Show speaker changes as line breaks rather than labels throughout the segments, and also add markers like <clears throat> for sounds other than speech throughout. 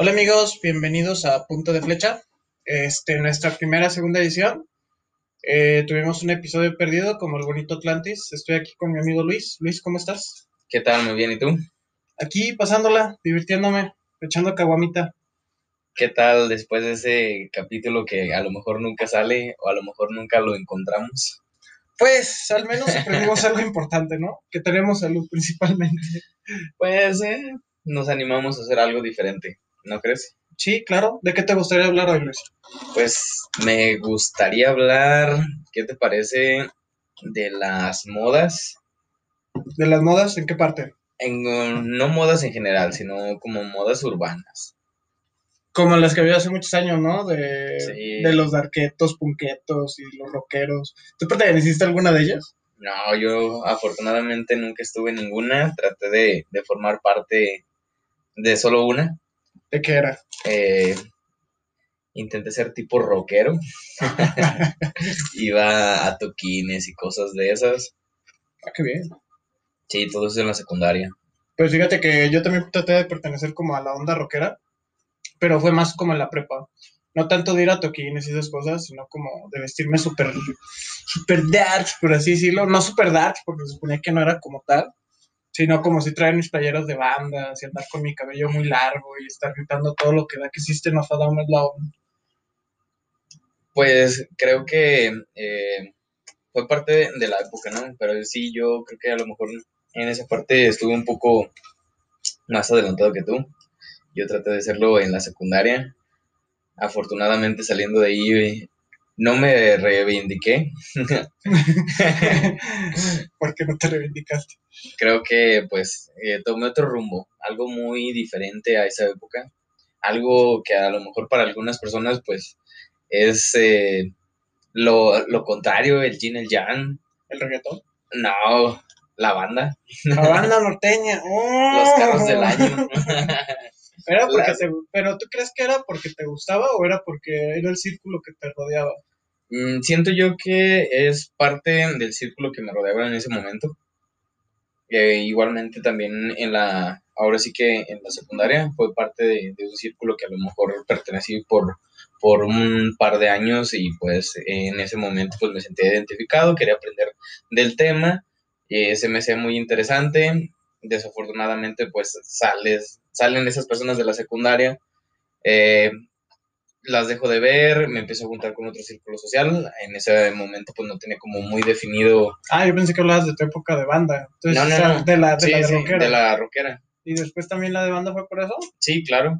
Hola amigos, bienvenidos a Punto de Flecha. Este, nuestra primera, segunda edición. Eh, tuvimos un episodio perdido como el bonito Atlantis. Estoy aquí con mi amigo Luis. Luis, ¿cómo estás?
¿Qué tal? Muy bien, ¿y tú?
Aquí pasándola, divirtiéndome, echando caguamita.
¿Qué tal después de ese capítulo que a lo mejor nunca sale o a lo mejor nunca lo encontramos?
Pues al menos aprendimos algo importante, ¿no? Que tenemos salud principalmente.
Pues eh, nos animamos a hacer algo diferente, ¿no crees?
Sí, claro. ¿De qué te gustaría hablar hoy, Luis?
Pues me gustaría hablar, ¿qué te parece de las modas?
¿De las modas? ¿En qué parte?
En, no modas en general, sino como modas urbanas.
Como las que había hace muchos años, ¿no? De,
Sí.
de los darquetos, punquetos y los rockeros. ¿Tú perteneciste a alguna de ellas?
No, yo afortunadamente nunca estuve en ninguna, traté de, de formar parte de solo una.
¿De qué era?
Eh, intenté ser tipo rockero. <laughs> Iba a toquines y cosas de esas.
Ah, qué bien.
Sí, todo eso en la secundaria.
Pues fíjate que yo también traté de pertenecer como a la onda rockera, pero fue más como en la prepa. No tanto de ir a toquines y esas cosas, sino como de vestirme súper super dark, por así decirlo. No súper dark, porque se suponía que no era como tal, sino como si traer mis playeras de bandas y andar con mi cabello muy largo y estar gritando todo lo que da que System of a Down es la.
Pues creo que eh, fue parte de, de la época, ¿no? Pero sí, yo creo que a lo mejor en esa parte estuve un poco más adelantado que tú. Yo traté de hacerlo en la secundaria. Afortunadamente saliendo de ahí no me reivindiqué. <laughs>
¿Por qué no te reivindicaste?
creo que pues eh, tomé otro rumbo, algo muy diferente a esa época, algo que a lo mejor para algunas personas pues es eh, lo, lo contrario, el yin, el yang,
¿El reggaetón?
no, la banda,
La <laughs> banda norteña. ¡Oh!
los carros del año. <laughs>
Era porque te- pero tú crees que era porque te gustaba o era porque era el círculo que te rodeaba?
Mm, Siento yo que es parte del círculo que me rodeaba en ese momento. Eh, igualmente también en la, ahora sí que en la secundaria fue parte de, de un círculo que a lo mejor pertenecí por, por un par de años y pues en ese momento pues me sentía identificado, quería aprender del tema, eh, se me hacía muy interesante. Desafortunadamente pues sales, salen esas personas de la secundaria. eh, las dejo de ver, me empiezo a juntar con otro círculo social. En ese momento, pues no tenía como muy definido.
Ah, yo pensé que hablabas de tu época de banda. Entonces,
No, no,
o sea,
no.
de la de,
Sí,
la de
sí,
rockera.
de la rockera.
Y después también la de banda fue por eso.
Sí, claro.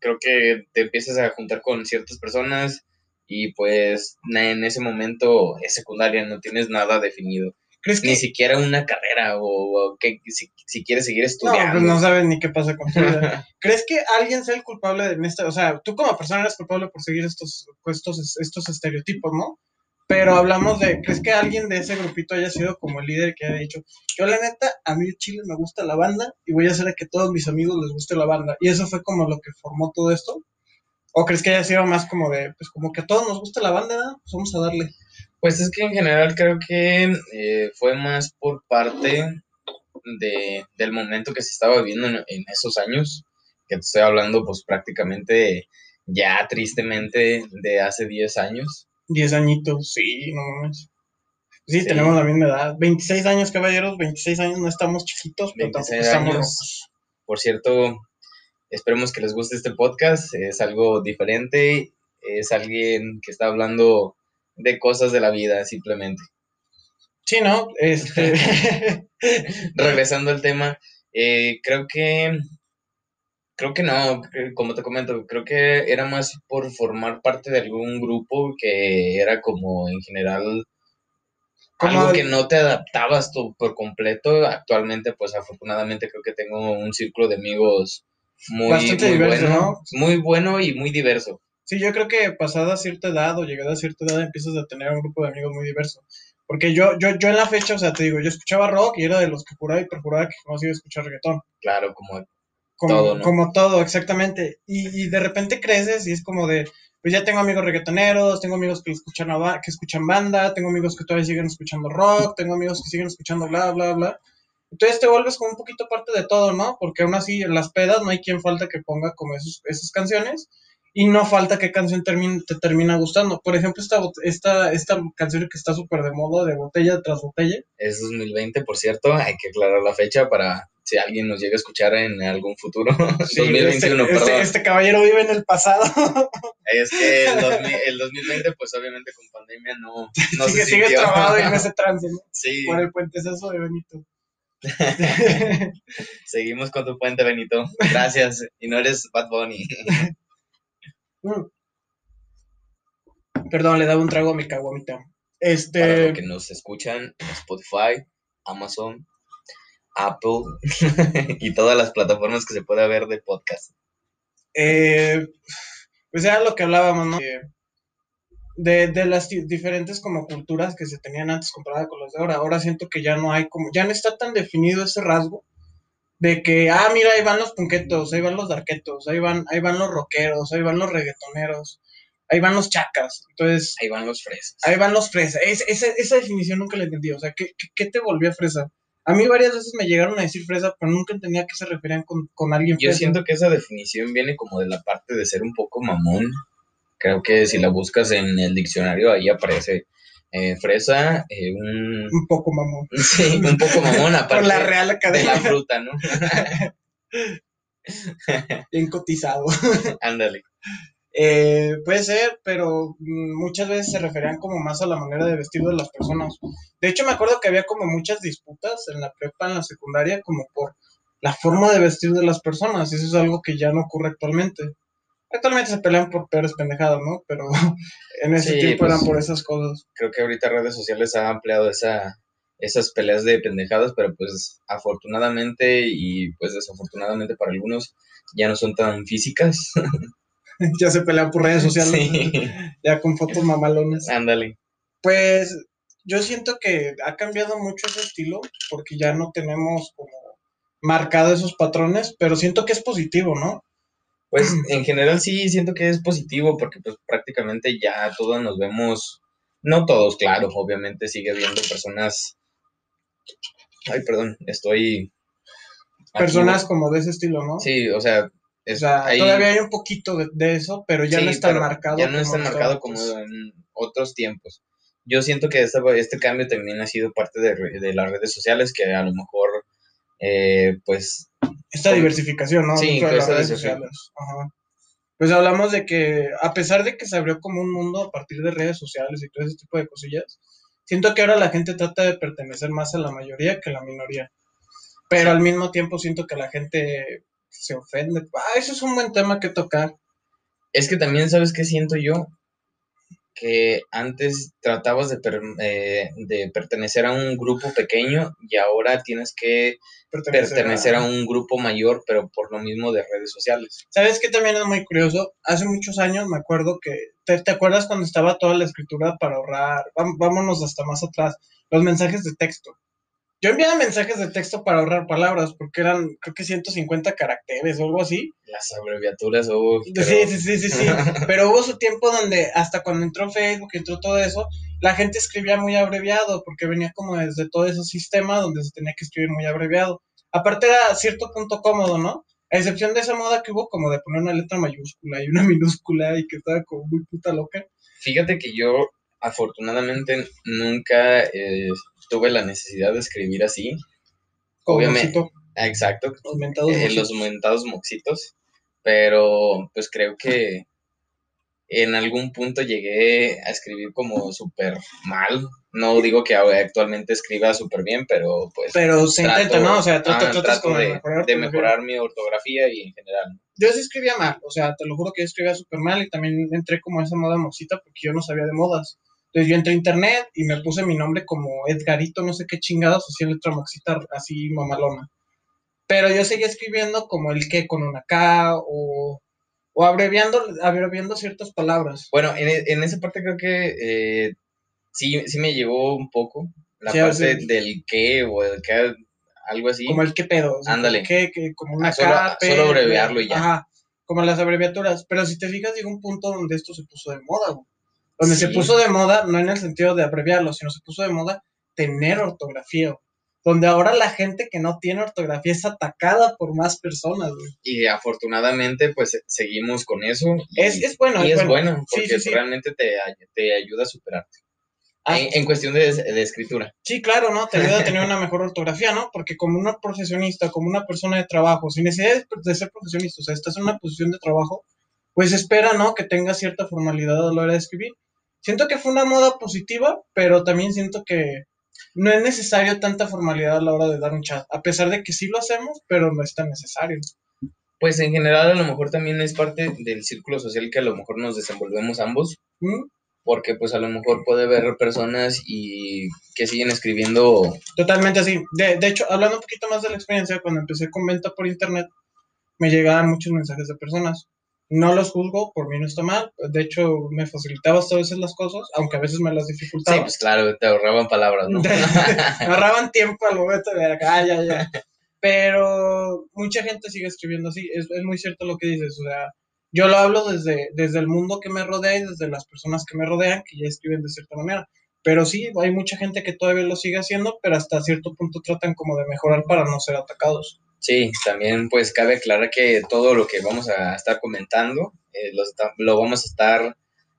Creo que te empiezas a juntar con ciertas personas y pues en ese momento es secundaria, no tienes nada definido.
¿Crees que
Ni siquiera una carrera o, o que si, si quieres seguir
no,
estudiando.
pues no sabes ni qué pasa con tu vida. <laughs> ¿Crees que alguien sea el culpable en esta, o sea, tú como persona eres culpable por seguir estos estos estos estereotipos, ¿no? Pero hablamos de, ¿crees que alguien de ese grupito haya sido como el líder que haya dicho, yo la neta, a mí Chile me gusta la banda y voy a hacer a que todos mis amigos les guste la banda? Y eso fue como lo que formó todo esto. ¿O crees que haya sido más como de, pues como que a todos nos gusta la banda, ¿no? pues vamos a darle?
Pues es que en general creo que eh, fue más por parte de, del momento que se estaba viviendo en, en esos años, que te estoy hablando pues prácticamente ya tristemente de hace 10 años.
10 añitos, sí, no mames. Sí,
Sí.
tenemos la misma edad. 26 años, caballeros, 26 años, no estamos chiquitos, pero tampoco
26
estamos.
Por cierto, esperemos que les guste este podcast, es algo diferente, es alguien que está hablando de cosas de la vida simplemente.
Sí, ¿no? Este, <laughs>
regresando al tema, eh, creo que, creo que no, que- como te comento, creo que era más por formar parte de algún grupo que era como en general
Como
algo que no te adaptabas tú por completo. Actualmente, pues afortunadamente creo que tengo un círculo de amigos muy
diverso,
bueno,
¿no?
muy bueno y muy diverso.
Sí, yo creo que pasada cierta edad o llegada a cierta edad empiezas a tener un grupo de amigos muy diverso. Porque yo, yo, yo en la fecha, o sea, te digo, yo escuchaba rock y era de los que juraba y perjuraba que jamás iba a escuchar reggaetón.
Claro, como
Como
Todo, ¿no?
como todo exactamente. Y, y de repente creces y es como de, pues ya tengo amigos reggaetoneros, tengo amigos que escuchan, que escuchan banda, tengo amigos que todavía siguen escuchando rock, tengo amigos que siguen escuchando bla, bla, bla. Entonces te vuelves como un poquito parte de todo, ¿no? Porque aún así en las pedas no hay quien falta que ponga como esos, esas canciones y no falta qué canción termine, te termina gustando. Por ejemplo, esta, esta, esta canción que está súper de moda, de botella tras botella.
Es 2020, por cierto, hay que aclarar la fecha para si alguien nos llega a escuchar en algún futuro. <laughs>
Sí, 2021, este, este. Este, caballero vive en el pasado. <laughs>
Es que el, 2020, pues obviamente con pandemia no, no
sigue, se sigue trabado en ese <laughs> trance, ¿no? Sí. Por el puente eso de Benito.
Seguimos con tu puente, Benito. Gracias. Y no eres Bad Bunny.
Mm. Perdón, le daba un trago a mi caguamita. Este.
Para los que nos escuchan en Spotify, Amazon, Apple <laughs> y todas las plataformas que se pueda ver de podcast.
Eh, pues era lo que hablábamos, ¿no? De, de, las diferentes como culturas que se tenían antes comparada con las de ahora. Ahora siento que ya no hay como, ya no está tan definido ese rasgo de que, ah, mira, ahí van los punquetos, ahí van los darquetos, ahí van, ahí van los rockeros, ahí van los reggaetoneros, ahí van los chacas. Entonces.
Ahí van los fresas.
Ahí van los fresas. esa, esa definición nunca la entendí. O sea, ¿qué, ¿qué, te volvió fresa? A mí varias veces me llegaron a decir fresa, pero nunca entendía a qué se referían con, con alguien
fresa. Yo siento que esa definición viene como de la parte de ser un poco mamón. Creo que si la buscas en el diccionario, ahí aparece eh, fresa, eh, un...
Un poco mamón. <laughs>
Sí, un poco mamón, aparte
Por la Real Academia.
de la fruta, ¿no? <laughs>
Bien cotizado. <laughs>
Ándale.
Eh, puede ser, pero muchas veces se referían como más a la manera de vestir de las personas. De hecho, me acuerdo que había como muchas disputas en la prepa, en la secundaria, como por la forma de vestir de las personas. Eso es algo que ya no ocurre actualmente. Actualmente se pelean por peores pendejadas, ¿no? Pero <laughs> en ese tiempo eran pues, por esas cosas.
Creo que ahorita redes sociales han ampliado esa, esas peleas de pendejadas, pero pues afortunadamente y pues desafortunadamente para algunos ya no son tan físicas. <laughs> <laughs>
ya se pelean por redes sociales. Ya con fotos mamalones.
Ándale.
Pues yo siento que ha cambiado mucho ese estilo porque ya no tenemos como marcado esos patrones, pero siento que es positivo, ¿no?
Pues <clears throat> en general sí siento que es positivo porque pues prácticamente ya todos nos vemos, no todos, claro, obviamente sigue habiendo personas, ay, perdón, estoy...
Personas como de ese estilo, ¿no?
Sí, o sea...
todavía hay un poquito de, eso, pero ya no está marcado.
Ya no está marcado como en otros tiempos. Yo siento que este, este cambio también ha sido parte de, de las redes sociales que a lo mejor, eh, pues
esta diversificación, ¿no?
Sí,
de
las redes sociales.
Ajá. Pues hablamos de que, a pesar de que se abrió como un mundo a partir de redes sociales y todo ese tipo de cosillas, siento que ahora la gente trata de pertenecer más a la mayoría que a la minoría. Pero al mismo tiempo siento que la gente se ofende. Ah, eso es un buen tema que tocar.
Es que también, ¿sabes qué siento yo? Que antes tratabas de, eh, de, pertenecer a un grupo pequeño y ahora tienes que pertenecer, a... un grupo mayor, pero por lo mismo de redes sociales.
¿Sabes qué también es muy curioso? Hace muchos años me acuerdo que, ¿te, te acuerdas cuando estaba toda la escritura para ahorrar? Vámonos hasta más atrás, los mensajes de texto. Yo enviaba mensajes de texto para ahorrar palabras, porque eran, creo que 150 caracteres o algo así.
Las abreviaturas, oh,
Sí, sí, sí, sí, sí. <laughs> pero hubo su tiempo donde, hasta cuando entró Facebook, entró todo eso, la gente escribía muy abreviado, porque venía como desde todo ese sistema donde se tenía que escribir muy abreviado. Aparte era cierto punto cómodo, ¿no? A excepción de esa moda que hubo como de poner una letra mayúscula y una <laughs> minúscula y que estaba como muy puta loca.
Fíjate que yo afortunadamente nunca eh, tuve la necesidad de escribir así. Obviamente. Exacto.
Los mentados,
eh, los mentados moxitos. Pero pues creo que en algún punto llegué a escribir como súper mal. No digo que actualmente escriba súper bien, pero pues.
Pero se intenta, ¿no? O sea,
trato, de, de, mejorar, mi ortografía y en general.
Yo sí escribía mal, o sea, te lo juro que yo escribía súper mal y también entré como a esa moda moxita porque yo no sabía de modas. Entonces yo entré a internet y me puse mi nombre como Edgarito, no sé qué chingados, así en letra moxita, así mamalona. Pero yo seguía escribiendo como el que con una K o, o abreviando, abreviando ciertas palabras.
Bueno, en, esa parte creo que eh, sí, sí me llegó un poco la parte del que o el que, algo así.
Como el que pedo.
Ándale.
Que, que, como una
ah, solo, K, solo abreviarlo y ya.
Ajá, como las abreviaturas. Pero si te fijas, llegó un punto donde esto se puso de moda, güey. Donde se puso de moda, no en el sentido de abreviarlo, sino se puso de moda tener ortografía. Donde ahora la gente que no tiene ortografía es atacada por más personas, güey.
Y afortunadamente, pues seguimos con eso. y-
Es, es bueno,
y
es bueno.
porque
sí, sí.
realmente te, te ayuda a superarte.
Ah.
En, en cuestión de, de escritura.
Sí, claro, ¿no? Te ayuda a tener una mejor ortografía, ¿no? Porque como una profesionista, como una persona de trabajo, sin necesidad de- de ser profesionista, o sea, estás en una posición de trabajo, pues espera, ¿no? Que tenga cierta formalidad a la hora de escribir. Siento que fue una moda positiva, pero también siento que no es necesario tanta formalidad a la hora de dar un chat, a pesar de que sí lo hacemos, pero no es tan necesario.
Pues en general a lo mejor también es parte del círculo social que a lo mejor nos desenvolvemos ambos,
¿Mm?
porque pues a lo mejor puede haber personas y que siguen escribiendo
Totalmente así. De, de hecho, hablando un poquito más de la experiencia, cuando empecé con venta por internet, me llegaban muchos mensajes de personas. No los juzgo, por mí no está mal. De hecho, me facilitaba hasta a veces las cosas, aunque a veces me las
Sí,
dificultaba.
pues claro, te ahorraban palabras, ¿no? <laughs> <laughs>
ahorraban tiempo al momento de acá, ya, ya. Pero mucha gente sigue escribiendo así. Es, es muy cierto lo que dices. O sea, yo lo hablo desde, desde el mundo que me rodea y desde las personas que me rodean, que ya escriben de cierta manera. Pero sí, hay mucha gente que todavía lo sigue haciendo, pero hasta cierto punto tratan como de mejorar para no ser atacados.
Sí, también pues cabe aclarar que todo lo que vamos a estar comentando eh, lo, vamos a estar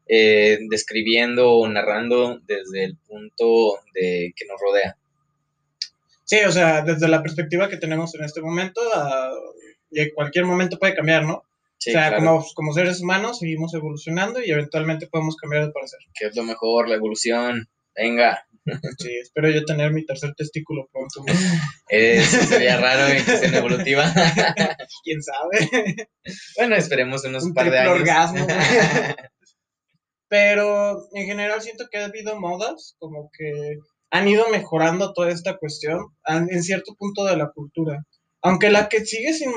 eh, describiendo o narrando desde el punto de que nos rodea.
Sí, o sea, desde la perspectiva que tenemos en este momento, a- y en cualquier momento puede cambiar, ¿no?
Sí,
o sea,
claro,
como, como seres humanos seguimos evolucionando y eventualmente podemos cambiar de parecer.
que es lo mejor, la evolución. Venga,
Sí, espero yo tener mi tercer testículo pronto. ¿no?
eh, sería raro en cuestión evolutiva. <laughs>
¿Quién sabe?
bueno, esperemos unos
Un
par de años.
orgasmo. <laughs> Pero en general siento que ha habido modas como que han ido mejorando toda esta cuestión en cierto punto de la cultura. Aunque la que sigue sin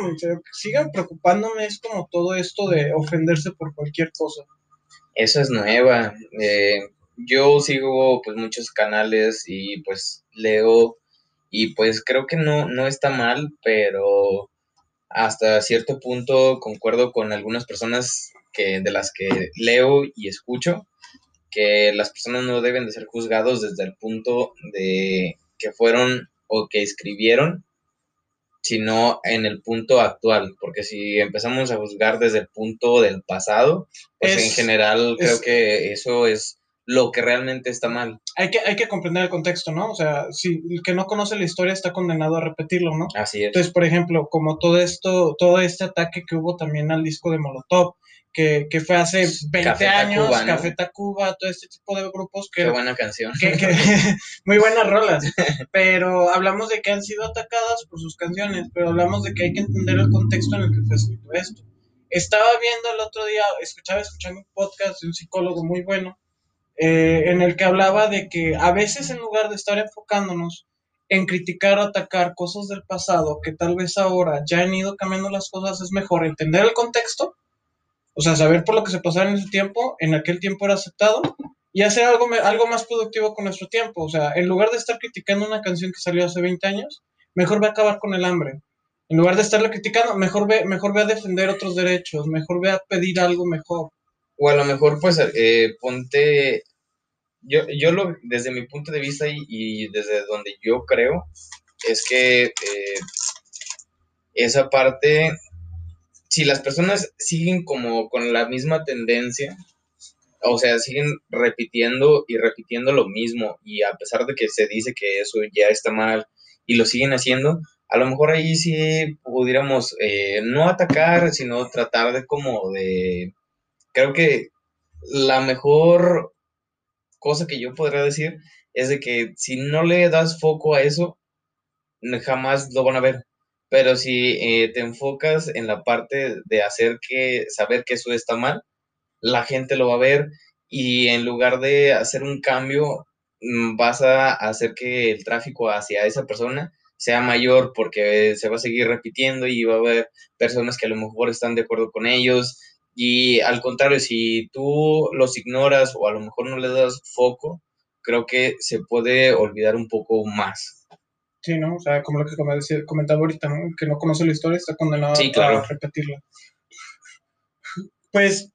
sigan preocupándome es como todo esto de ofenderse por cualquier cosa.
Eso es nueva. Eh, yo sigo pues muchos canales y pues leo y pues creo que no, no está mal, pero hasta cierto punto concuerdo con algunas personas que, de las que leo y escucho, que las personas no deben de ser juzgados desde el punto de que fueron o que escribieron, sino en el punto actual, porque si empezamos a juzgar desde el punto del pasado, pues
Es-
en general creo que eso es lo que realmente está mal.
Hay que, hay que comprender el contexto, ¿no? O sea, si el que no conoce la historia está condenado a repetirlo, ¿no?
Así es.
Entonces, por ejemplo, como todo esto, todo este ataque que hubo también al disco de Molotov, que, que fue hace 20
Café
años,
Tacuba, ¿no?
Café Tacuba, todo este tipo de grupos que,
Qué buena canción.
que, que- <laughs> muy buenas rolas, pero hablamos de que han sido atacadas por sus canciones, pero hablamos de que hay que entender el contexto en el que fue escrito esto. Estaba viendo el otro día, escuchaba escuchando un podcast de un psicólogo muy bueno, eh, en el que hablaba de que a veces en lugar de estar enfocándonos en criticar o atacar cosas del pasado, que tal vez ahora ya han ido cambiando las cosas, es mejor entender el contexto, o sea, saber por lo que se pasaba en ese tiempo, en aquel tiempo era aceptado, y hacer algo, algo más productivo con nuestro tiempo. O sea, en lugar de estar criticando una canción que salió hace 20 años, mejor ve a acabar con el hambre. En lugar de estarla criticando, mejor ve, mejor ve a defender otros derechos, mejor ve a pedir algo mejor.
O a lo mejor, pues, eh, ponte. Yo, yo lo, desde mi punto de vista y, desde donde yo creo, es que eh, esa parte, si las personas siguen como con la misma tendencia, o sea, siguen repitiendo y repitiendo lo mismo, y a pesar de que se dice que eso ya está mal y lo siguen haciendo, a lo mejor ahí sí pudiéramos eh, no atacar, sino tratar de como de creo que la mejor cosa que yo podría decir es de que si no le das foco a eso, jamás lo van a ver. Pero si eh, te enfocas en la parte de hacer que, saber que eso está mal, la gente lo va a ver y en lugar de hacer un cambio, mm, vas a hacer que el tráfico hacia esa persona sea mayor porque se va a seguir repitiendo y va a haber personas que a lo mejor están de acuerdo con ellos y al contrario, si tú los ignoras o a lo mejor no le das foco, creo que se puede olvidar un poco más.
Sí, ¿no? O sea, como lo que comentaba ahorita, ¿no? Que no conoce la historia está condenado
Sí, claro.
a repetirla. <laughs> Pues,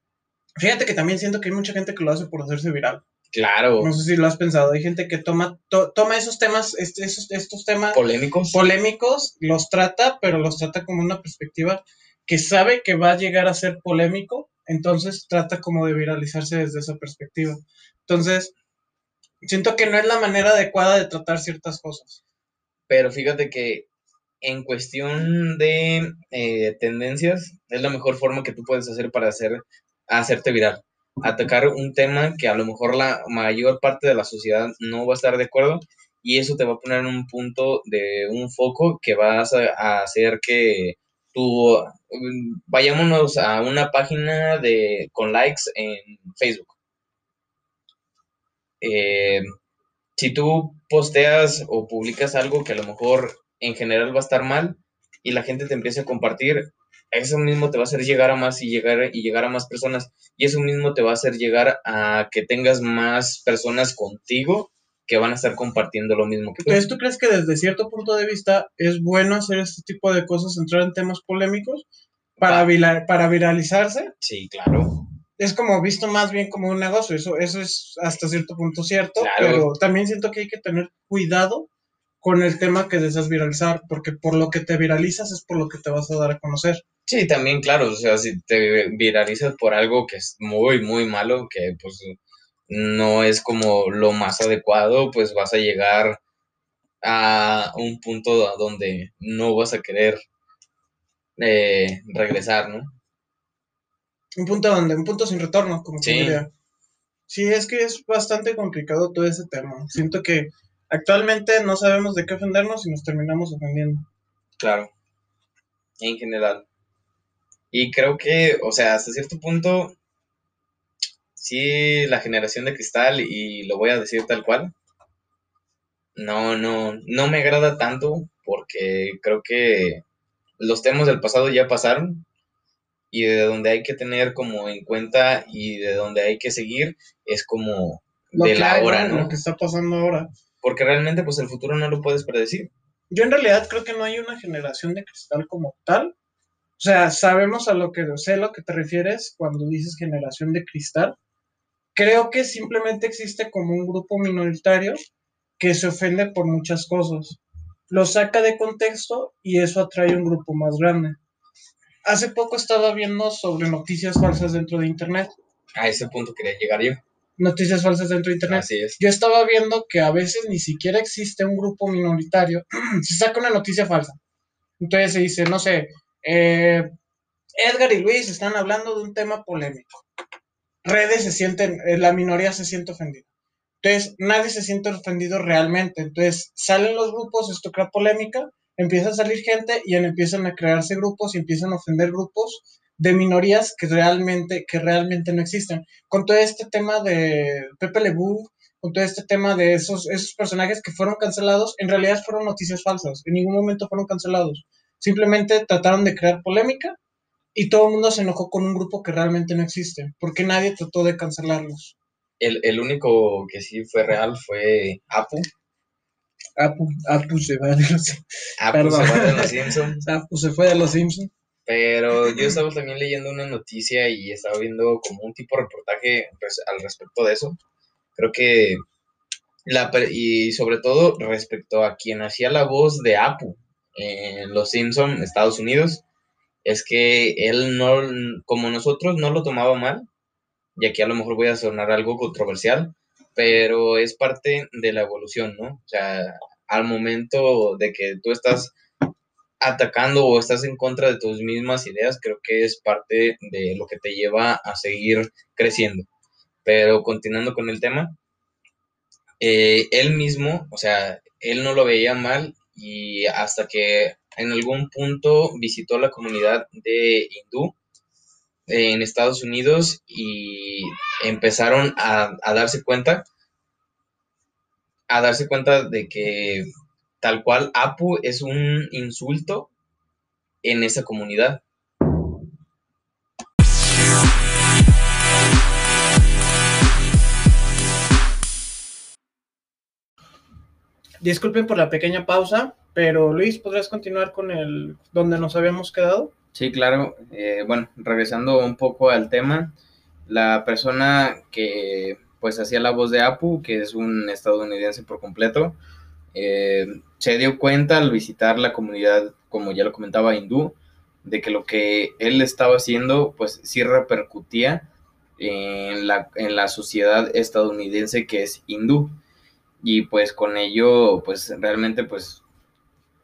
fíjate que también siento que hay mucha gente que lo hace por hacerse viral.
Claro.
No sé si lo has pensado. Hay gente que toma, toma esos temas, esos, estos temas
polémicos.
polémicos, los trata, pero los trata como una perspectiva que sabe que va a llegar a ser polémico, entonces trata como de viralizarse desde esa perspectiva. Entonces, siento que no es la manera adecuada de tratar ciertas cosas.
Pero fíjate que en cuestión de eh, tendencias, es la mejor forma que tú puedes hacer para hacer, hacerte viral. Atacar un tema que a lo mejor la mayor parte de la sociedad no va a estar de acuerdo y eso te va a poner en un punto de un foco que vas a, hacer que tú vayámonos a una página de con likes en Facebook. Eh, si tú posteas o publicas algo que a lo mejor en general va a estar mal y la gente te empieza a compartir, eso mismo te va a hacer llegar a más y llegar, y llegar a más personas. Y eso mismo te va a hacer llegar a que tengas más personas contigo que van a estar compartiendo lo mismo que
tú. Entonces, ¿tú crees que desde cierto punto de vista es bueno hacer este tipo de cosas, entrar en temas polémicos para, para viralizarse?
Sí, claro.
Es como visto más bien como un negocio, eso, eso es hasta cierto punto cierto, pero también siento que hay que tener cuidado con el tema que deseas viralizar, porque por lo que te viralizas es por lo que te vas a dar a conocer.
Sí, también, claro, o sea, si te viralizas por algo que es muy, muy malo, que pues no es como lo más adecuado, pues vas a llegar a un punto a donde no vas a querer eh, regresar, ¿no?
Un punto donde, un punto sin retorno, como sí. diría. Sí, es que es bastante complicado todo ese tema. Siento que Actualmente no sabemos de qué ofendernos y nos terminamos ofendiendo.
Claro, en general. Y creo que, o sea, hasta cierto punto, sí, la generación de cristal, y lo voy a decir tal cual, no, no, no me agrada tanto porque creo que los temas del pasado ya pasaron y de donde hay que tener como en cuenta y de donde hay que seguir es como de la hora, ¿no?
Lo que está pasando ahora
porque realmente pues el futuro no lo puedes predecir.
Yo en realidad creo que no hay una generación de cristal como tal. O sea, sabemos a lo que sé lo que te refieres cuando dices generación de cristal. Creo que simplemente existe como un grupo minoritario que se ofende por muchas cosas. Lo saca de contexto y eso atrae un grupo más grande. Hace poco estaba viendo sobre noticias falsas dentro de Internet.
A ese punto quería llegar yo
noticias falsas dentro de Internet.
Así es.
Yo estaba viendo que a veces ni siquiera existe un grupo minoritario. <clears throat> se saca una noticia falsa. Entonces se dice, no sé, eh, Edgar y Luis están hablando de un tema polémico. Redes se sienten, eh, la minoría se siente ofendida. Entonces, nadie se siente ofendido realmente. Entonces, salen los grupos, esto crea polémica, empieza a salir gente y empiezan a crearse grupos y empiezan a ofender grupos de minorías que realmente, que realmente no existen. Con todo este tema de Pepe Lebu, con todo este tema de esos, esos personajes que fueron cancelados, en realidad fueron noticias falsas, en ningún momento fueron cancelados. Simplemente trataron de crear polémica y todo el mundo se enojó con un grupo que realmente no existe, porque nadie trató de cancelarlos.
El, el único que sí fue real fue Apu.
Apu, Apu se va de los,
Apu se fue de los Simpsons. <laughs>
Apu se fue de los Simpsons.
Pero yo estaba también leyendo una noticia y estaba viendo como un tipo de reportaje al respecto de eso. Creo que, la, y sobre todo respecto a quien hacía la voz de Apu en Los Simpson, Estados Unidos, es que él no, como nosotros, no lo tomaba mal, y aquí a lo mejor voy a sonar algo controversial, pero es parte de la evolución, ¿no? O sea, al momento de que tú estás atacando o estás en contra de tus mismas ideas, creo que es parte de lo que te lleva a seguir creciendo. Pero continuando con el tema, eh, él mismo, o sea, él no lo veía mal y hasta que en algún punto visitó la comunidad de hindú en Estados Unidos y empezaron a, a darse cuenta a darse cuenta de que tal cual Apu es un insulto en esa comunidad.
Disculpen por la pequeña pausa, pero Luis, ¿podrías continuar con el donde nos habíamos quedado?
Sí, claro. Eh, bueno, regresando un poco al tema, la persona que pues hacía la voz de Apu, que es un estadounidense por completo. Eh, se dio cuenta al visitar la comunidad, como ya lo comentaba, hindú, de que lo que él estaba haciendo, pues sí repercutía en la, en la sociedad estadounidense que es hindú. Y pues con ello, pues realmente, pues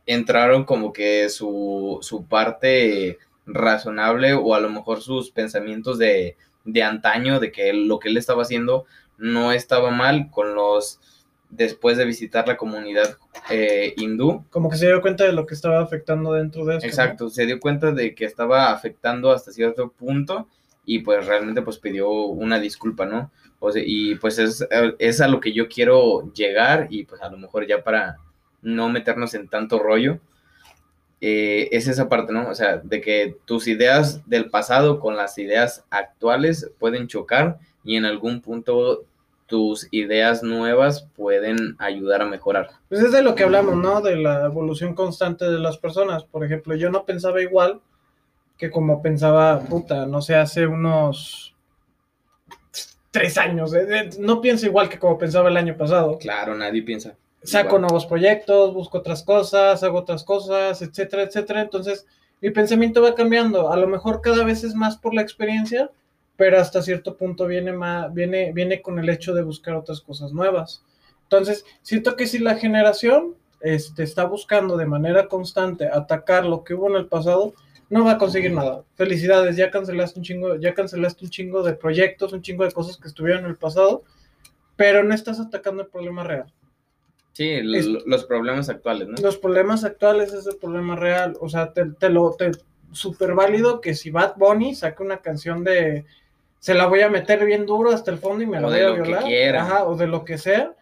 entraron como que su, su parte razonable o a lo mejor sus pensamientos de, de antaño, de que lo que él estaba haciendo no estaba mal con los después de visitar la comunidad eh, hindú.
Como que se dio cuenta de lo que estaba afectando dentro de eso.
Exacto, se dio cuenta de que estaba afectando hasta cierto punto y pues realmente pues pidió una disculpa, ¿no? O sea, y pues es, es a lo que yo quiero llegar y pues a lo mejor ya para no meternos en tanto rollo, eh, es esa parte, ¿no? O sea, de que tus ideas del pasado con las ideas actuales pueden chocar y en algún punto tus ideas nuevas pueden ayudar a mejorar.
Pues es de lo que hablamos, ¿no? De la evolución constante de las personas. Por ejemplo, yo no pensaba igual que como pensaba, puta, no sé, hace unos tres años. ¿eh? No pienso igual que como pensaba el año pasado.
Claro, nadie piensa.
Saco nuevos proyectos, busco otras cosas, hago otras cosas, etcétera, etcétera. Entonces, mi pensamiento va cambiando. A lo mejor cada vez es más por la experiencia, pero hasta cierto punto viene, más, viene, viene con el hecho de buscar otras cosas nuevas. Entonces, siento que si la generación este, está buscando de manera constante atacar lo que hubo en el pasado, no va a conseguir nada. Felicidades, ya cancelaste un chingo, ya cancelaste un chingo de proyectos, un chingo de cosas que estuvieron en el pasado, pero no estás atacando el problema real.
Sí, los problemas actuales, ¿no?
Los problemas actuales es el problema real. O sea, te, te lo, te, súper válido que si Bad Bunny saca una canción de se la voy a meter bien duro hasta el fondo y me la voy a violar. Ajá, o de lo que sea.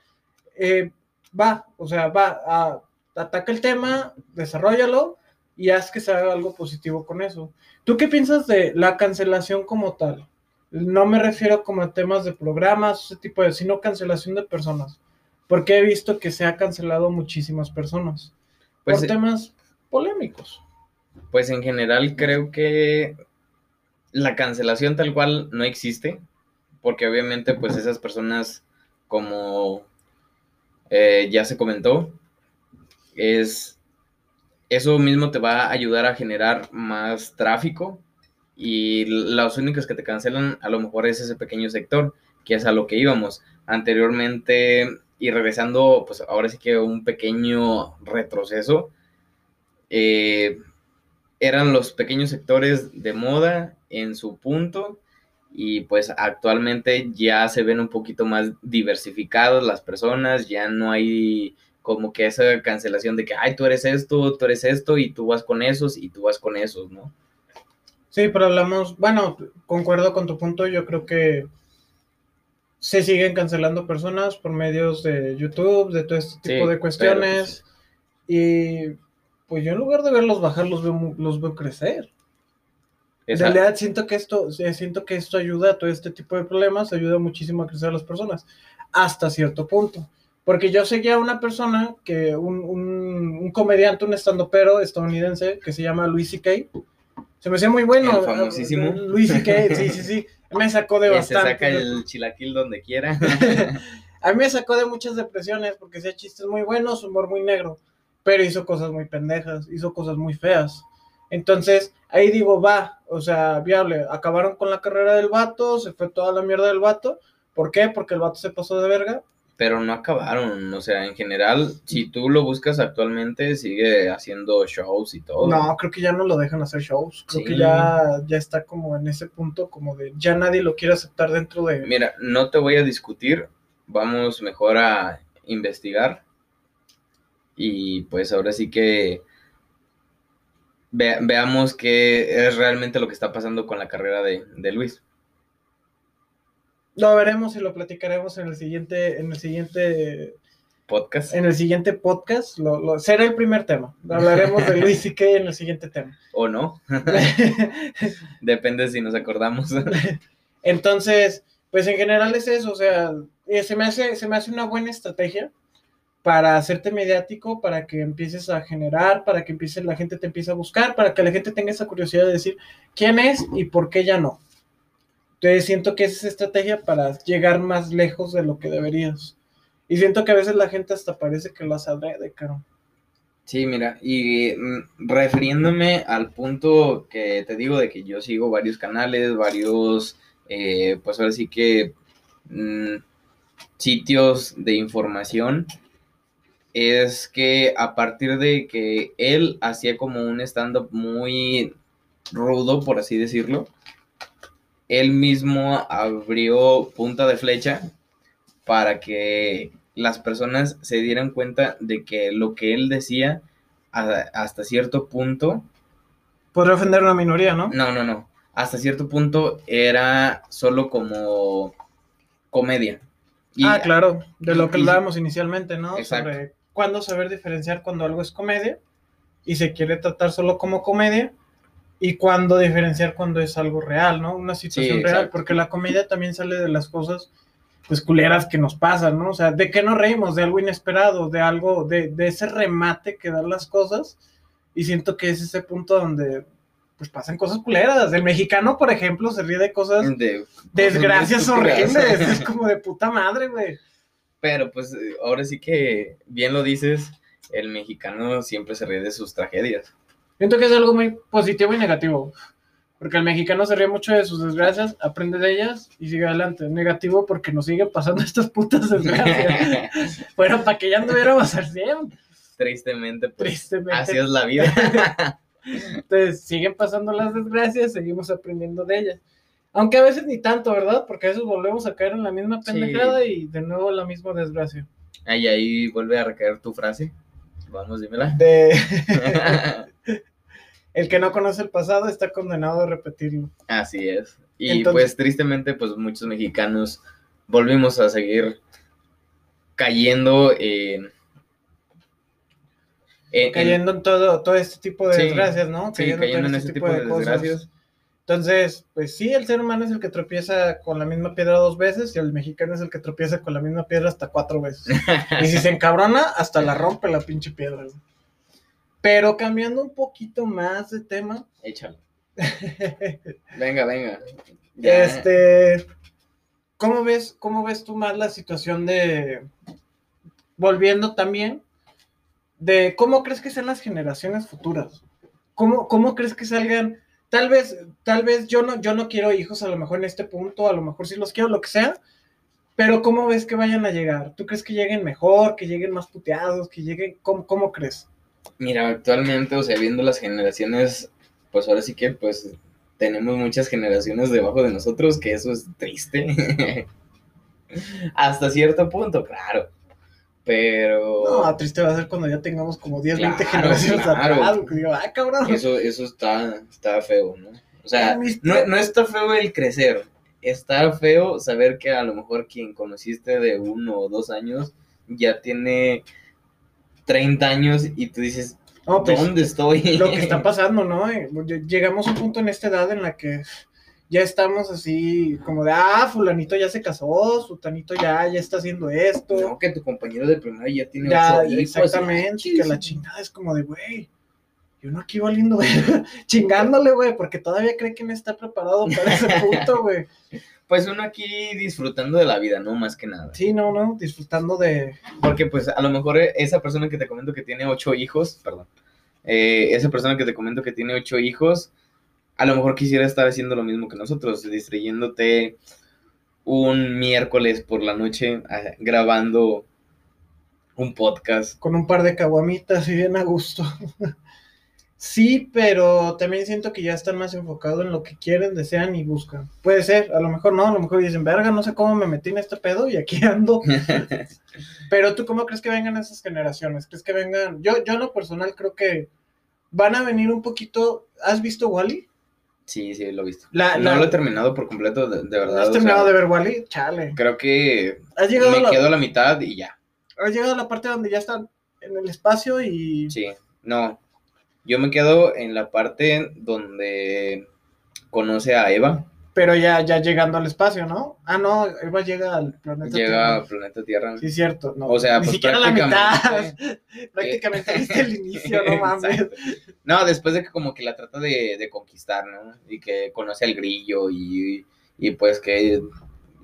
Eh, va, o sea, va, a, ataca el tema, desarrollalo y haz que se haga algo positivo con eso. ¿Tú qué piensas de la cancelación como tal? No me refiero como a temas de programas, ese tipo de, sino cancelación de personas. Porque he visto que se ha cancelado muchísimas personas pues, por temas polémicos.
Pues en general creo que la cancelación tal cual no existe, porque obviamente pues esas personas, como eh, ya se comentó, es eso mismo te va a ayudar a generar más tráfico y los únicos que te cancelan a lo mejor es ese pequeño sector, que es a lo que íbamos anteriormente y regresando, pues ahora sí que un pequeño retroceso. Eh, eran los pequeños sectores de moda en su punto y pues actualmente ya se ven un poquito más diversificados las personas, ya no hay como que esa cancelación de que, ay, tú eres esto, tú eres esto y tú vas con esos y tú vas con esos, ¿no?
Sí, pero hablamos, bueno, concuerdo con tu punto, yo creo que se siguen cancelando personas por medios de YouTube, de todo este tipo de cuestiones. Y pues yo en lugar de verlos bajar, los veo, los veo crecer. En realidad siento que esto, siento que esto ayuda a todo este tipo de problemas, ayuda muchísimo a crecer a las personas, hasta cierto punto. Porque yo seguía a una persona que, un, un, comediante, un estandopero estadounidense que se llama Luis C.K. Se me hacía muy bueno.
El famosísimo.
Luis C.K., sí, sí, sí. Me sacó de bastante.
Se saca el chilaquil donde quiera. <laughs>
a mí me sacó de muchas depresiones porque hacía chistes muy buenos, humor muy negro, pero hizo cosas muy pendejas, hizo cosas muy feas. Entonces, ahí digo, va, o sea, viable. Acabaron con la carrera del vato, se fue toda la mierda del vato. ¿Por qué? Porque el vato se pasó de verga.
Pero no acabaron, o sea, en general, si tú lo buscas actualmente, sigue haciendo shows y todo.
No, creo que ya no lo dejan hacer shows. Creo que ya, ya está como en ese punto, como de ya nadie lo quiere aceptar dentro de.
Mira, no te voy a discutir, vamos mejor a investigar. Y pues ahora sí que veamos qué es realmente lo que está pasando con la carrera de, Luis.
Lo veremos y lo platicaremos en el siguiente, en el siguiente
podcast.
En el siguiente podcast lo, será el primer tema. Hablaremos de Luis y en el siguiente tema. <laughs>
O no. <laughs> Depende si nos acordamos. <laughs>
Entonces, pues en general es eso, o sea, eh, se me hace, se me hace una buena estrategia para hacerte mediático, para que empieces a generar, para que empiece, la gente te empiece a buscar, para que la gente tenga esa curiosidad de decir quién es y por qué ya no. Entonces siento que esa es estrategia para llegar más lejos de lo que deberías. Y siento que a veces la gente hasta parece que lo hace de caro.
Sí, mira, y mm, refiriéndome al punto que te digo de que yo sigo varios canales, varios, eh, pues ahora sí que mm, sitios de información, es que a partir de que él hacía como un stand-up muy rudo, por así decirlo, él mismo abrió punta de flecha para que las personas se dieran cuenta de que lo que él decía hasta cierto punto...
Podría ofender a una minoría, ¿no?
No, no, no. Hasta cierto punto era solo como comedia.
ah, claro, de lo que hablábamos inicialmente, ¿no? Exacto. Sobre cuándo saber diferenciar cuando algo es comedia y se quiere tratar solo como comedia y cuándo diferenciar cuando es algo real, ¿no? Una situación real, porque la comedia también sale de las cosas pues culeras que nos pasan, ¿no? O sea, ¿de qué nos reímos? De algo inesperado, de algo, de, de ese remate que dan las cosas. Y siento que es ese punto donde pues pasan cosas culeras. El mexicano, por ejemplo, se ríe de cosas, de, desgracias horribles. es <laughs> como de puta madre, güey.
Pero pues ahora sí que bien lo dices, el mexicano siempre se ríe de sus tragedias.
Siento que es algo muy positivo y negativo. Porque el mexicano se ríe mucho de sus desgracias, aprende de ellas y sigue adelante. Negativo porque nos siguen pasando <laughs> estas putas desgracias. <laughs> bueno, para que ya anduviéramos al 100.
Tristemente, pues. Tristemente. Así es la vida. <laughs>
Entonces, siguen pasando las desgracias, seguimos aprendiendo de ellas. Aunque a veces ni tanto, ¿verdad? Porque a veces volvemos a caer en la misma pendejada y de nuevo la misma desgracia.
Ahí, ahí vuelve a recaer tu frase. Vamos, dímela. De...
el que no conoce el pasado está condenado a repetirlo.
Así es. Y pues tristemente, pues muchos mexicanos volvimos a seguir cayendo en...
cayendo en, todo, todo este tipo de desgracias, ¿no? Cayendo, en, este tipo, de, desgracias. Entonces, pues sí, el ser humano es el que tropieza con la misma piedra dos veces y el mexicano es el que tropieza con la misma piedra hasta cuatro veces. <laughs> y si se encabrona, hasta la rompe la pinche piedra. Pero cambiando un poquito más de tema.
Échalo. <laughs> venga, venga.
Este, ¿cómo ves, ¿cómo ves tú más la situación de, volviendo también, de cómo crees que sean las generaciones futuras? ¿Cómo, cómo crees que salgan? Tal vez, tal vez yo no, yo no quiero hijos a lo mejor en este punto, a lo mejor sí los quiero, lo que sea, pero ¿cómo ves que vayan a llegar? ¿Tú crees que lleguen mejor, que lleguen más puteados, que lleguen, cómo, cómo crees?
Mira, actualmente, o sea, viendo las generaciones, pues ahora sí que, pues, tenemos muchas generaciones debajo de nosotros, que eso es triste. <laughs> Hasta cierto punto, claro. Pero.
No, triste va a ser cuando ya tengamos como 10, 20 generaciones claro. atrás. Digo, ah, cabrón.
Eso, eso está, está feo, ¿no? O sea, no, no está feo el crecer. Está feo saber que a lo mejor quien conociste de uno o dos años ya tiene 30 años y tú dices, pues, ¿dónde estoy?
Lo que está pasando, ¿no? Eh, llegamos a un punto en esta edad en la que ya estamos así como de, ah, fulanito ya se casó, sutanito ya, ya está haciendo esto.
No, que tu compañero de primaria ya tiene
ya, Exactamente, que la chingada es como de, güey, yo no aquí valiendo, <laughs> chingándole, güey, porque todavía cree que no está preparado para ese <laughs> punto, güey
pues uno aquí disfrutando de la vida, ¿no? Más que nada.
Sí, no, no, disfrutando de...
Porque pues a lo mejor esa persona que te comento que tiene ocho hijos, perdón, eh, esa persona que te comento que tiene ocho hijos, a lo mejor quisiera estar haciendo lo mismo que nosotros, distrayéndote un miércoles por la noche ah, grabando un podcast.
Con un par de caguamitas y bien a gusto. <laughs> Sí, pero también siento que ya están más enfocados en lo que quieren, desean y buscan. Puede ser, a lo mejor no, a lo mejor dicen, verga, no sé cómo me metí en este pedo y aquí ando. <laughs> pero tú, ¿cómo crees que vengan esas generaciones? ¿Crees que vengan? Yo, yo en lo personal creo que van a venir un poquito. ¿Has visto Wally?
Sí, sí, lo he visto. no lo he terminado por completo, de, verdad.
¿Has terminado de ver Wally? Chale.
Creo que ¿Has llegado me quedo a la mitad y ya.
¿Has llegado a la parte donde ya están en el espacio y.
Sí, no, yo me quedo en la parte donde conoce a Eva.
Pero ya, ya llegando al espacio, ¿no? Ah, no, Eva llega al planeta
Tierra. Llega al planeta Tierra.
Sí, cierto. No,
o sea,
ni pues siquiera la mitad. prácticamente <laughs> <laughs> viste el inicio, no mames.
No, después de que como que la trata de, de, conquistar, ¿no? Y que conoce al grillo y, y pues que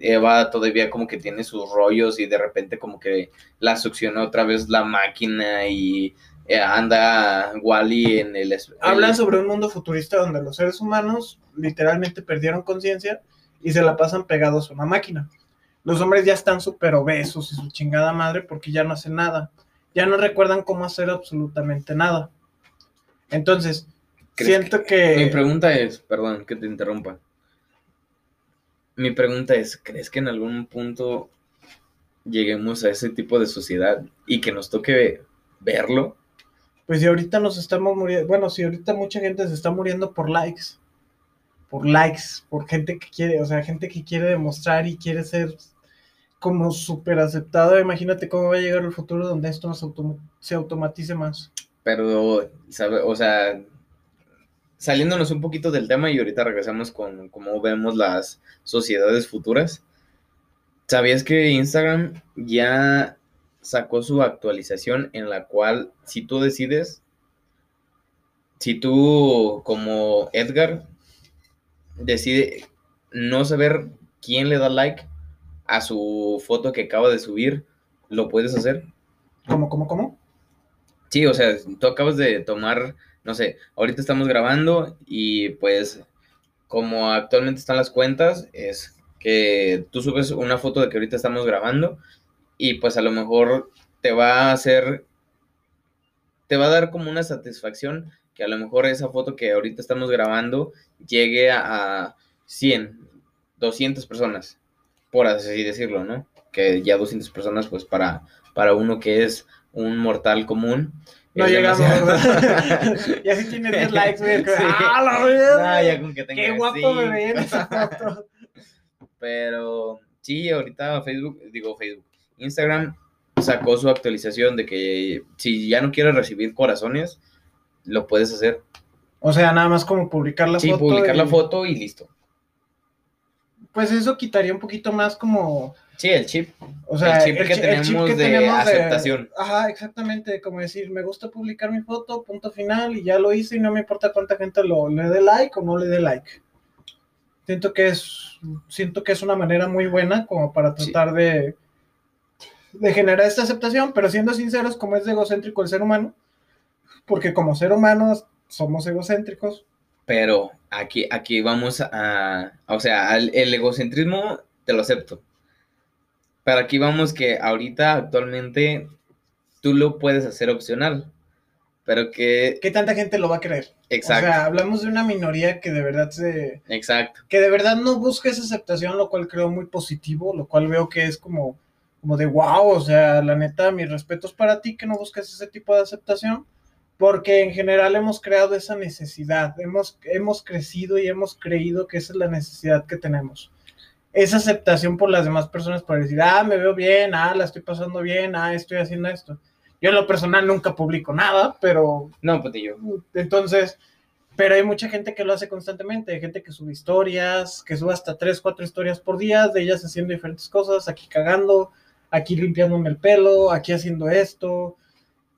Eva todavía como que tiene sus rollos y de repente como que la succiona otra vez la máquina y eh, anda Wally en el...
Hablan sobre un mundo futurista donde los seres humanos literalmente perdieron conciencia y se la pasan pegados a una máquina. Los hombres ya están súper obesos y su chingada madre porque ya no hacen nada. Ya no recuerdan cómo hacer absolutamente nada. Entonces, siento que...
Mi pregunta es, perdón que te interrumpa. Mi pregunta es, ¿crees que en algún punto lleguemos a ese tipo de sociedad y que nos toque verlo?
Pues si ahorita nos estamos muriendo, bueno, si ahorita mucha gente se está muriendo por likes, por likes, por gente que quiere, o sea, gente que quiere demostrar y quiere ser como súper aceptado. Imagínate cómo va a llegar el futuro donde esto se automatice más.
Pero, ¿sabe? o sea, saliéndonos un poquito del tema y ahorita regresamos con cómo vemos las sociedades futuras. ¿Sabías que Instagram ya sacó su actualización en la cual si tú decides, si tú como Edgar decide no saber quién le da like a su foto que acaba de subir, lo puedes hacer?
¿Cómo, cómo, cómo?
Sí, o sea, tú acabas de tomar no sé, ahorita estamos grabando y pues como actualmente están las cuentas, es que tú subes una foto de que ahorita estamos grabando y pues a lo mejor te va a hacer, te va a dar como una satisfacción que a lo mejor esa foto que ahorita estamos grabando llegue a 100, 200 personas, por así decirlo, ¿no? Que ya 200 personas pues para, para uno que es un mortal común, no llegamos,
y así tiene 10 likes, güey. ¡Ah, la verdad! ya con que tenga Qué guapo me ve en esa foto. <laughs>
Pero sí, ahorita Facebook, digo Facebook, Instagram sacó su actualización de que si ya no quieres recibir corazones, lo puedes hacer.
O sea, nada más como publicar la
foto. Sí, publicar la foto y listo.
Pues eso quitaría un poquito más como
Sí, el chip. O sea, el chip que, tenemos, de aceptación.
ajá, exactamente. Como decir, me gusta publicar mi foto, punto final, y ya lo hice y no me importa cuánta gente lo, le dé like o no le dé like. Siento que es, siento que es una manera muy buena como para tratar de, de generar esta aceptación, pero siendo sinceros, como es egocéntrico el ser humano, porque como ser humanos somos egocéntricos.
Pero aquí, aquí vamos a, o sea, el egocentrismo te lo acepto pero aquí vamos que ahorita actualmente tú lo puedes hacer opcional. Pero que...
¿Qué tanta gente lo va a creer? Exacto. O sea, hablamos de una minoría que de verdad se...
Exacto.
Que de verdad no busca esa aceptación, lo cual creo muy positivo, lo cual veo que es como, como de wow, o sea, la neta, mis respetos para ti que no buscas ese tipo de aceptación, porque en general hemos creado esa necesidad, hemos, hemos crecido y hemos creído que esa es la necesidad que tenemos esa aceptación por las demás personas para decir, ah, me veo bien, ah, la estoy pasando bien, ah, estoy haciendo esto. Yo en lo personal nunca publico nada, pero...
No, pues yo.
Entonces, pero hay mucha gente que lo hace constantemente, hay gente que sube historias, que sube hasta tres, cuatro historias por día, de ellas haciendo diferentes cosas, aquí cagando, aquí limpiándome el pelo, aquí haciendo esto,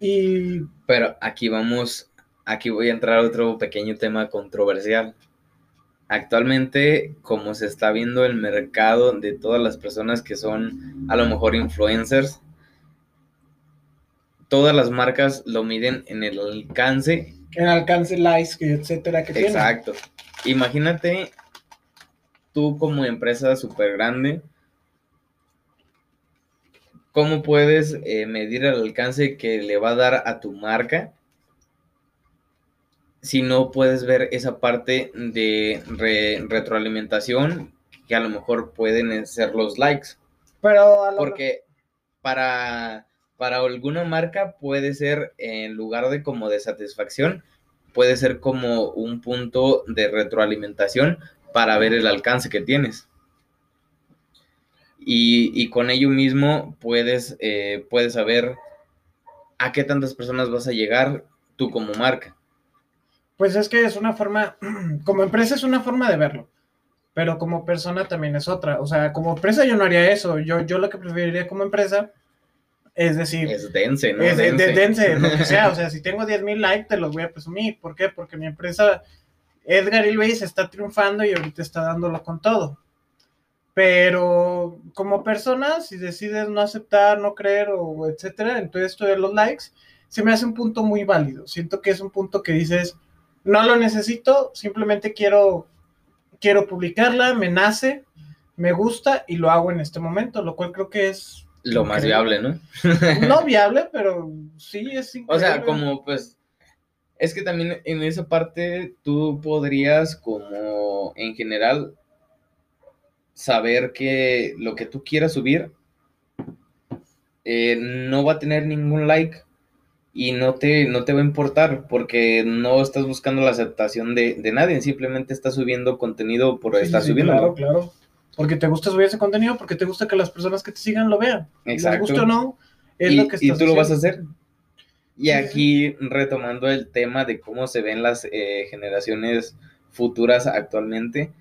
y...
Pero aquí vamos, aquí voy a entrar a otro pequeño tema controversial actualmente como se está viendo el mercado de todas las personas que son a lo mejor influencers, todas las marcas lo miden en el alcance.
En alcance, likes, etcétera, que
Exacto. Imagínate tú como empresa súper grande, ¿cómo puedes eh, medir el alcance que le va a dar a tu marca si no puedes ver esa parte de retroalimentación que a lo mejor pueden ser los likes.
Pero
Porque para, para alguna marca puede ser, en lugar de como de satisfacción, puede ser como un punto de retroalimentación para ver el alcance que tienes. Y, con ello mismo puedes, eh, puedes saber a qué tantas personas vas a llegar tú como marca.
Pues es que es una forma, <clears throat> como empresa es una forma de verlo, pero como persona también es otra. O sea, como empresa yo no haría eso. Yo, yo lo que preferiría como empresa es decir...
Es dense, ¿no?
Es dense, lo que sea. O sea, <laughs> si tengo 10 mil likes, te los voy a presumir. ¿Por qué? Porque mi empresa, Edgar y Luis, está triunfando y ahorita está dándolo con todo. Pero como persona, si decides no aceptar, no creer o etcétera, entonces esto de los likes se me hace un punto muy válido. Siento que es un punto que dices, no lo necesito, simplemente quiero quiero publicarla, me nace, me gusta y lo hago en este momento, lo cual creo que es
lo más viable, ¿no? <laughs>
no viable, pero sí es
increíble. O sea, como pues es que también en esa parte tú podrías como en general saber que lo que tú quieras subir eh, no va a tener ningún like y no te, no te va a importar porque no estás buscando la aceptación de, nadie, simplemente estás subiendo contenido por estar subiendo.
Claro, claro. Porque te gusta subir ese contenido, porque te gusta que las personas que te sigan lo vean. Exacto. Les gusta o no,
es lo que estás Y tú lo vas a hacer. Y aquí retomando el tema de cómo se ven las eh, generaciones futuras actualmente,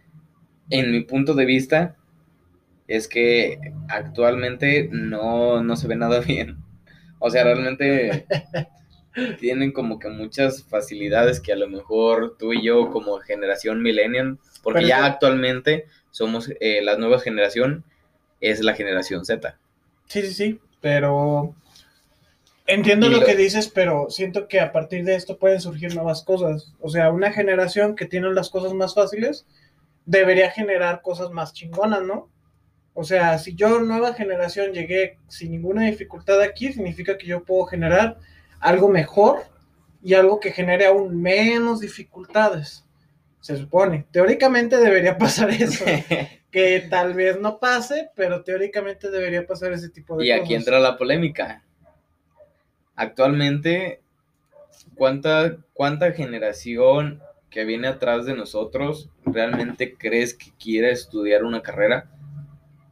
en mi punto de vista, es que actualmente no, no se ve nada <laughs> bien. O sea, realmente <laughs> tienen como que muchas facilidades que a lo mejor tú y yo como generación millennial, porque ya actualmente somos eh, la nueva generación, es la generación Z.
Sí, sí, sí, pero entiendo lo, que dices, pero siento que a partir de esto pueden surgir nuevas cosas. O sea, una generación que tiene las cosas más fáciles debería generar cosas más chingonas, ¿no? O sea, si yo, nueva generación, llegué sin ninguna dificultad aquí, significa que yo puedo generar algo mejor y algo que genere aún menos dificultades. Se supone. Teóricamente debería <laughs> pasar eso. <laughs> que tal vez no pase, pero teóricamente debería pasar ese tipo de
cosas. Y aquí entra la polémica. Actualmente, ¿cuánta, ¿cuánta generación que viene atrás de nosotros realmente crees que quiere estudiar una carrera?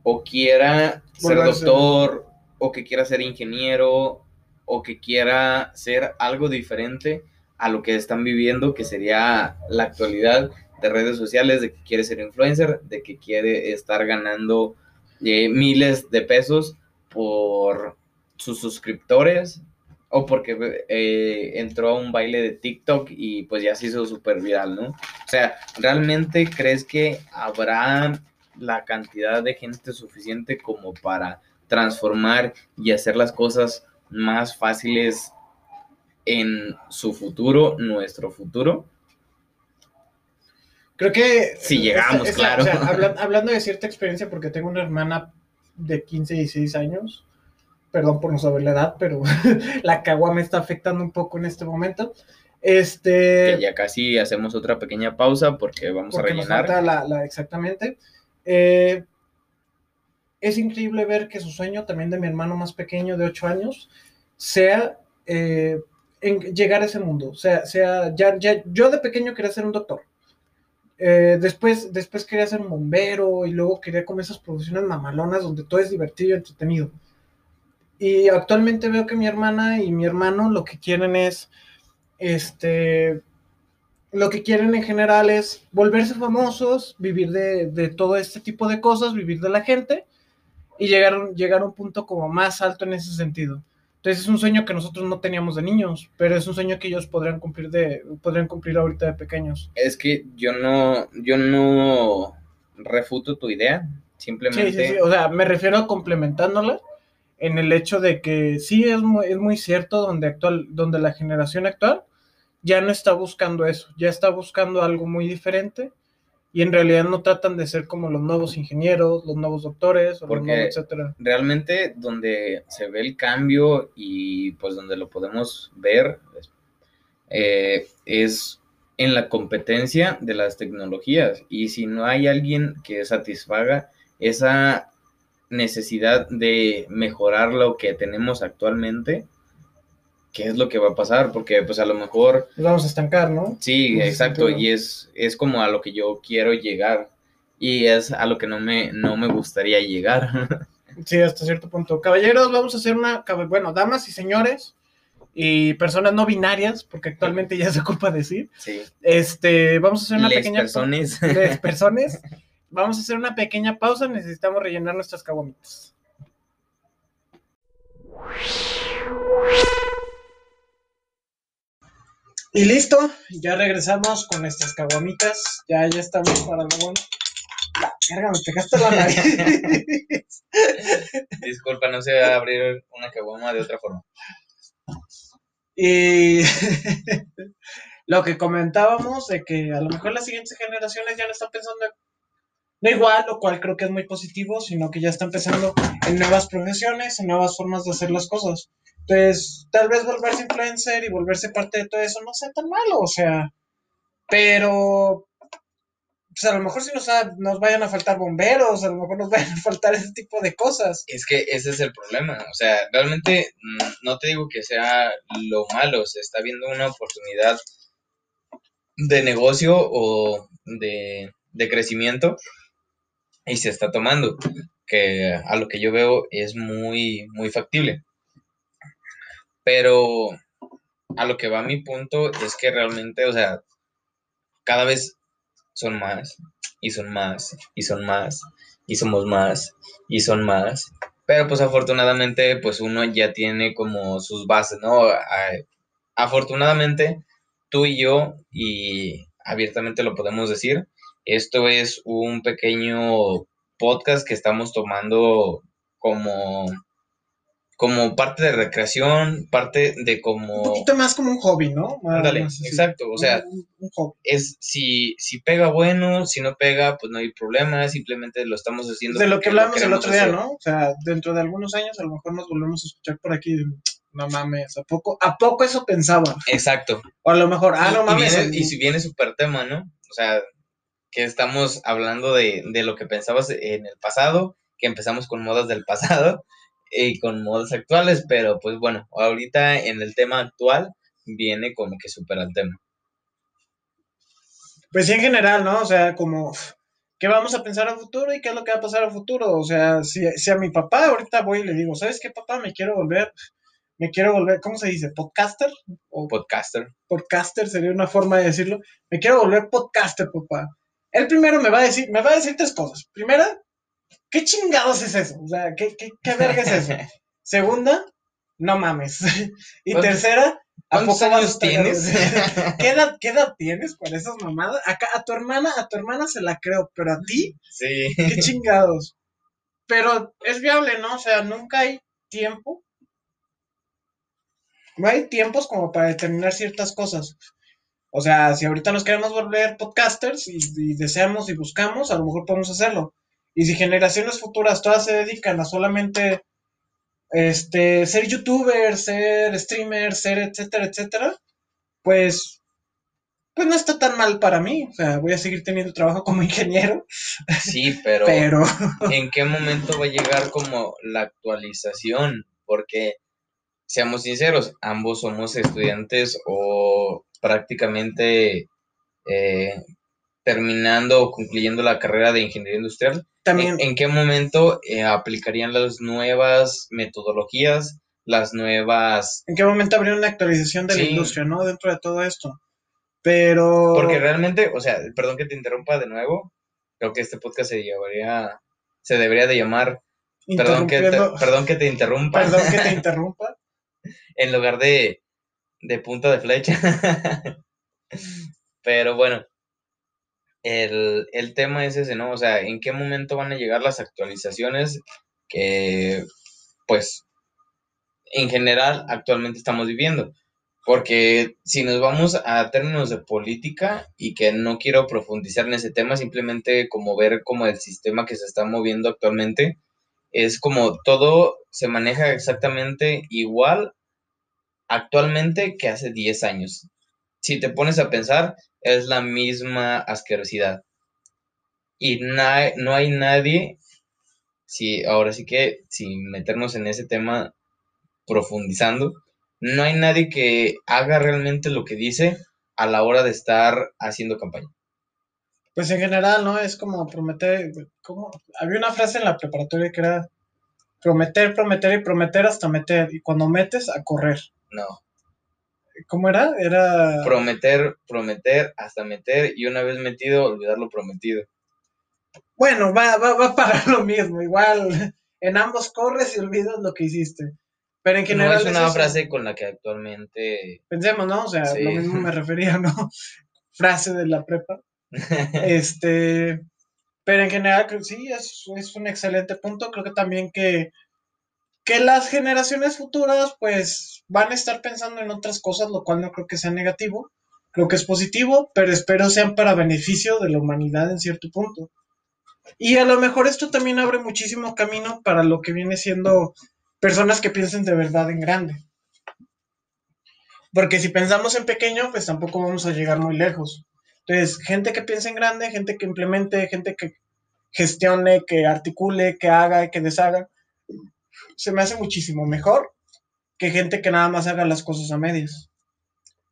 o quiera ser doctor, o que quiera ser ingeniero, o que quiera ser algo diferente a lo que están viviendo, que sería la actualidad de redes sociales, de que quiere ser influencer, de que quiere estar ganando eh, miles de pesos por sus suscriptores o porque eh, entró a un baile de TikTok y pues ya se hizo súper viral, ¿no? O sea, ¿realmente crees que habrá la cantidad de gente suficiente como para transformar y hacer las cosas más fáciles en su futuro, nuestro futuro.
Creo que...
Si llegamos, claro.
hablando de cierta experiencia, porque tengo una hermana de 15, 16 años, perdón por no saber la edad, pero <laughs> la cagua me está afectando un poco en este momento. Este...
ya casi hacemos otra pequeña pausa porque vamos a rellenar.
la, exactamente. Eh, es increíble ver que su sueño también de mi hermano más pequeño de 8 años sea eh, en llegar a ese mundo. O sea, sea ya, ya, yo de pequeño quería ser un doctor. Eh, después, después quería ser un bombero y luego quería comer esas producciones mamalonas donde todo es divertido y entretenido. Y actualmente veo que mi hermana y mi hermano lo que quieren es este lo que quieren en general es volverse famosos, vivir de, todo este tipo de cosas, vivir de la gente y llegar, llegar a un punto como más alto en ese sentido. Entonces es un sueño que nosotros no teníamos de niños, pero es un sueño que ellos podrían cumplir de podrían cumplir ahorita de pequeños.
Es que yo no yo no refuto tu idea, simplemente.
Sí, sí, sí. o sea, me refiero a complementándola en el hecho de que sí es muy, es muy cierto donde actual donde la generación actual ya no está buscando eso, ya está buscando algo muy diferente y en realidad no tratan de ser como los nuevos ingenieros, los nuevos doctores, o Porque etcétera.
Realmente donde se ve el cambio y pues donde lo podemos ver eh, es en la competencia de las tecnologías y si no hay alguien que satisfaga esa necesidad de mejorar lo que tenemos actualmente, qué es lo que va a pasar, porque pues a lo mejor...
Nos vamos a estancar, ¿no?
Sí, exacto, y es, es como a lo que yo quiero llegar y es a lo que no me, no me gustaría llegar. <laughs>
sí, hasta cierto punto. Caballeros, vamos a hacer una, bueno, damas y señores y personas no binarias, porque actualmente ya se ocupa decir. Sí. Este, vamos a hacer una pequeña...
Personas.
Les personas. <laughs> Vamos a hacer una pequeña pausa, necesitamos rellenar nuestras caguamitas. Y listo, ya regresamos con nuestras caguamitas. Ya, ya estamos para la verga, me pegaste la nariz. <laughs>
Disculpa, no sé abrir una caguama de otra forma.
Y <laughs> lo que comentábamos de que a lo mejor las siguientes generaciones ya no están pensando no igual, lo cual creo que es muy positivo, sino que ya están pensando en nuevas profesiones, en nuevas formas de hacer las cosas. Entonces, tal vez volverse influencer y volverse parte de todo eso no sea tan malo, o sea, pero pues a lo mejor si nos, nos vayan a faltar bomberos, a lo mejor nos <laughs> vayan a faltar ese tipo de cosas.
Es que ese es el problema, o sea, realmente mm, no te digo que sea lo malo, se está viendo una oportunidad de negocio o de, de crecimiento y se está tomando, que a lo que yo veo es muy, muy factible. Pero a lo que va mi punto es que realmente, o sea, cada vez son más y son más y son más y somos más y son más. Pero pues afortunadamente pues uno ya tiene como sus bases, ¿no? Afortunadamente tú y yo, y abiertamente lo podemos decir, esto es un pequeño podcast que estamos tomando como, como parte de recreación, parte de como...
Un poquito más como un hobby, ¿no?
Ándale, exacto, o sea, es si, si pega bueno, si no pega, pues no hay problema, simplemente lo estamos haciendo.
De lo que hablamos el otro día, ¿no? O sea, dentro de algunos años a lo mejor nos volvemos a escuchar por aquí no mames, ¿a poco, ¿a poco eso pensaba?
Exacto.
O a lo mejor, ah, no mames.
Y, si viene súper tema, ¿no? O sea, que estamos hablando de, lo que pensabas en el pasado, que empezamos con modas del pasado <laughs> y con modas actuales, pero pues bueno, ahorita en el tema actual viene como que supera el tema.
Pues sí, en general, ¿no? O sea, como, ¿qué vamos a pensar a futuro y qué es lo que va a pasar a futuro? O sea, si, si a mi papá ahorita voy y le digo, ¿sabes qué, papá? Me quiero volver, me quiero volver, ¿cómo se dice? ¿Podcaster?
O podcaster.
Podcaster sería una forma de decirlo. Me quiero volver podcaster, papá. El primero me va a decir, me va a decir tres cosas. Primera, ¿qué chingados es eso? O sea, ¿qué, qué, qué verga es eso? <laughs> Segunda, no mames. <laughs> y tercera, ¿a poco años tienes? <laughs> ¿Qué edad, ¿Qué edad tienes para esas mamadas? Acá, a tu hermana, a tu hermana se la creo, pero a ti,
sí.
qué chingados. Pero es viable, ¿no? O sea, nunca hay tiempo. No hay tiempos como para determinar ciertas cosas. O sea, si ahorita nos queremos volver podcasters y, deseamos y buscamos, a lo mejor podemos hacerlo. Y si generaciones futuras todas se dedican a solamente este, ser youtubers, ser streamers, ser etcétera, etcétera, pues, pues no está tan mal para mí. O sea, voy a seguir teniendo trabajo como <laughs> ingeniero.
Sí, pero,
pero... <laughs>
¿en qué momento va a llegar como la actualización? Porque, seamos sinceros, ambos somos estudiantes o prácticamente eh, terminando o concluyendo la carrera de ingeniería industrial,
También.
¿en, qué momento eh, aplicarían las nuevas metodologías, las nuevas...
¿En qué momento habría una actualización de la industria, no? Dentro de todo esto. Pero...
Porque realmente, o sea, perdón que te interrumpa de nuevo, creo que este podcast se llevaría, se debería de llamar... Perdón que, te, perdón que te interrumpa.
Perdón que te <laughs> interrumpa.
en lugar de de punta de flecha. <laughs> Pero bueno, el, tema es ese, ¿no? O sea, ¿en qué momento van a llegar las actualizaciones que, pues, en general actualmente estamos viviendo? Porque si nos vamos a términos de política y que no quiero profundizar en ese tema, simplemente como ver como el sistema que se está moviendo actualmente, es como todo se maneja exactamente igual actualmente que hace 10 años. Si te pones a pensar, es la misma asquerosidad. Y no hay nadie, si, ahora sí que, sin meternos en ese tema profundizando, no hay nadie que haga realmente lo que dice a la hora de estar haciendo campaña.
Pues en general, ¿no? Es como prometer, como, había una frase en la preparatoria que era prometer, prometer y prometer hasta meter, y cuando metes, a correr.
No.
¿Cómo era? Era.
Prometer, prometer, hasta meter, y una vez metido, olvidar lo prometido.
Bueno, va, va, va para lo mismo. Igual, en ambos corres y olvidas lo que hiciste. Pero en general.
No es una frase con la que actualmente.
Pensemos, ¿no? O sea, lo mismo me <laughs> refería, ¿no? frase de la prepa. <laughs> este. Pero en general, sí, es, es un excelente punto. Creo que también que, que las generaciones futuras, pues, van a estar pensando en otras cosas, lo cual no creo que sea negativo. Creo que es positivo, pero espero sean para beneficio de la humanidad en cierto punto. Y a lo mejor esto también abre muchísimo camino para lo que viene siendo personas que piensen de verdad en grande. Porque si pensamos en pequeño, pues tampoco vamos a llegar muy lejos. Entonces, gente que piense en grande, gente que implemente, gente que gestione, que articule, que haga, que deshaga, se me hace muchísimo mejor que gente que nada más haga las cosas a medias.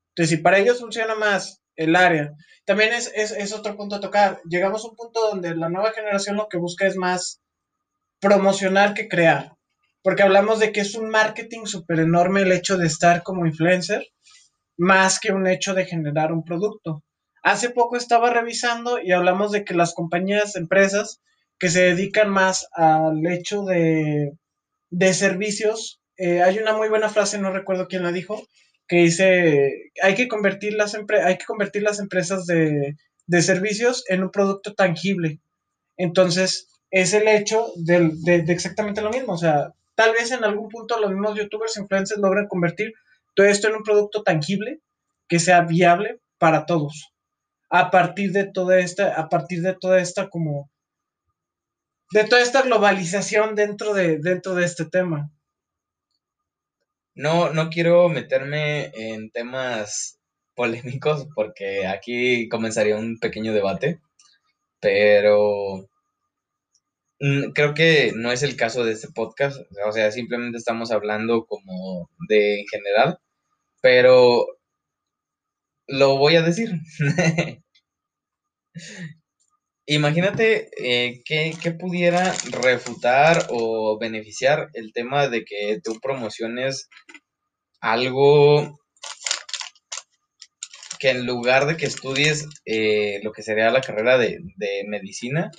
Entonces, si para ellos funciona más el área, también es, es, es otro punto a tocar. Llegamos a un punto donde la nueva generación lo que busca es más promocionar que crear. Porque hablamos de que es un marketing súper enorme el hecho de estar como influencer, más que un hecho de generar un producto. Hace poco estaba revisando y hablamos de que las compañías, empresas que se dedican más al hecho de, de servicios, eh, hay una muy buena frase, no recuerdo quién la dijo, que dice, hay que convertir las, hay que convertir las empresas de, de, servicios en un producto tangible. Entonces, es el hecho de, de, de, exactamente lo mismo. O sea, tal vez en algún punto los mismos youtubers, influencers logren convertir todo esto en un producto tangible que sea viable para todos. A partir de toda esta, a partir de toda esta como de toda esta globalización dentro de, dentro de este tema.
No, no quiero meterme en temas polémicos porque aquí comenzaría un pequeño debate, pero mm, creo que no es el caso de este podcast, o sea, simplemente estamos hablando como de en general, pero lo voy a decir. <laughs> Imagínate eh, que, pudiera refutar o beneficiar el tema de que tú promociones algo que en lugar de que estudies eh, lo que sería la carrera de, medicina,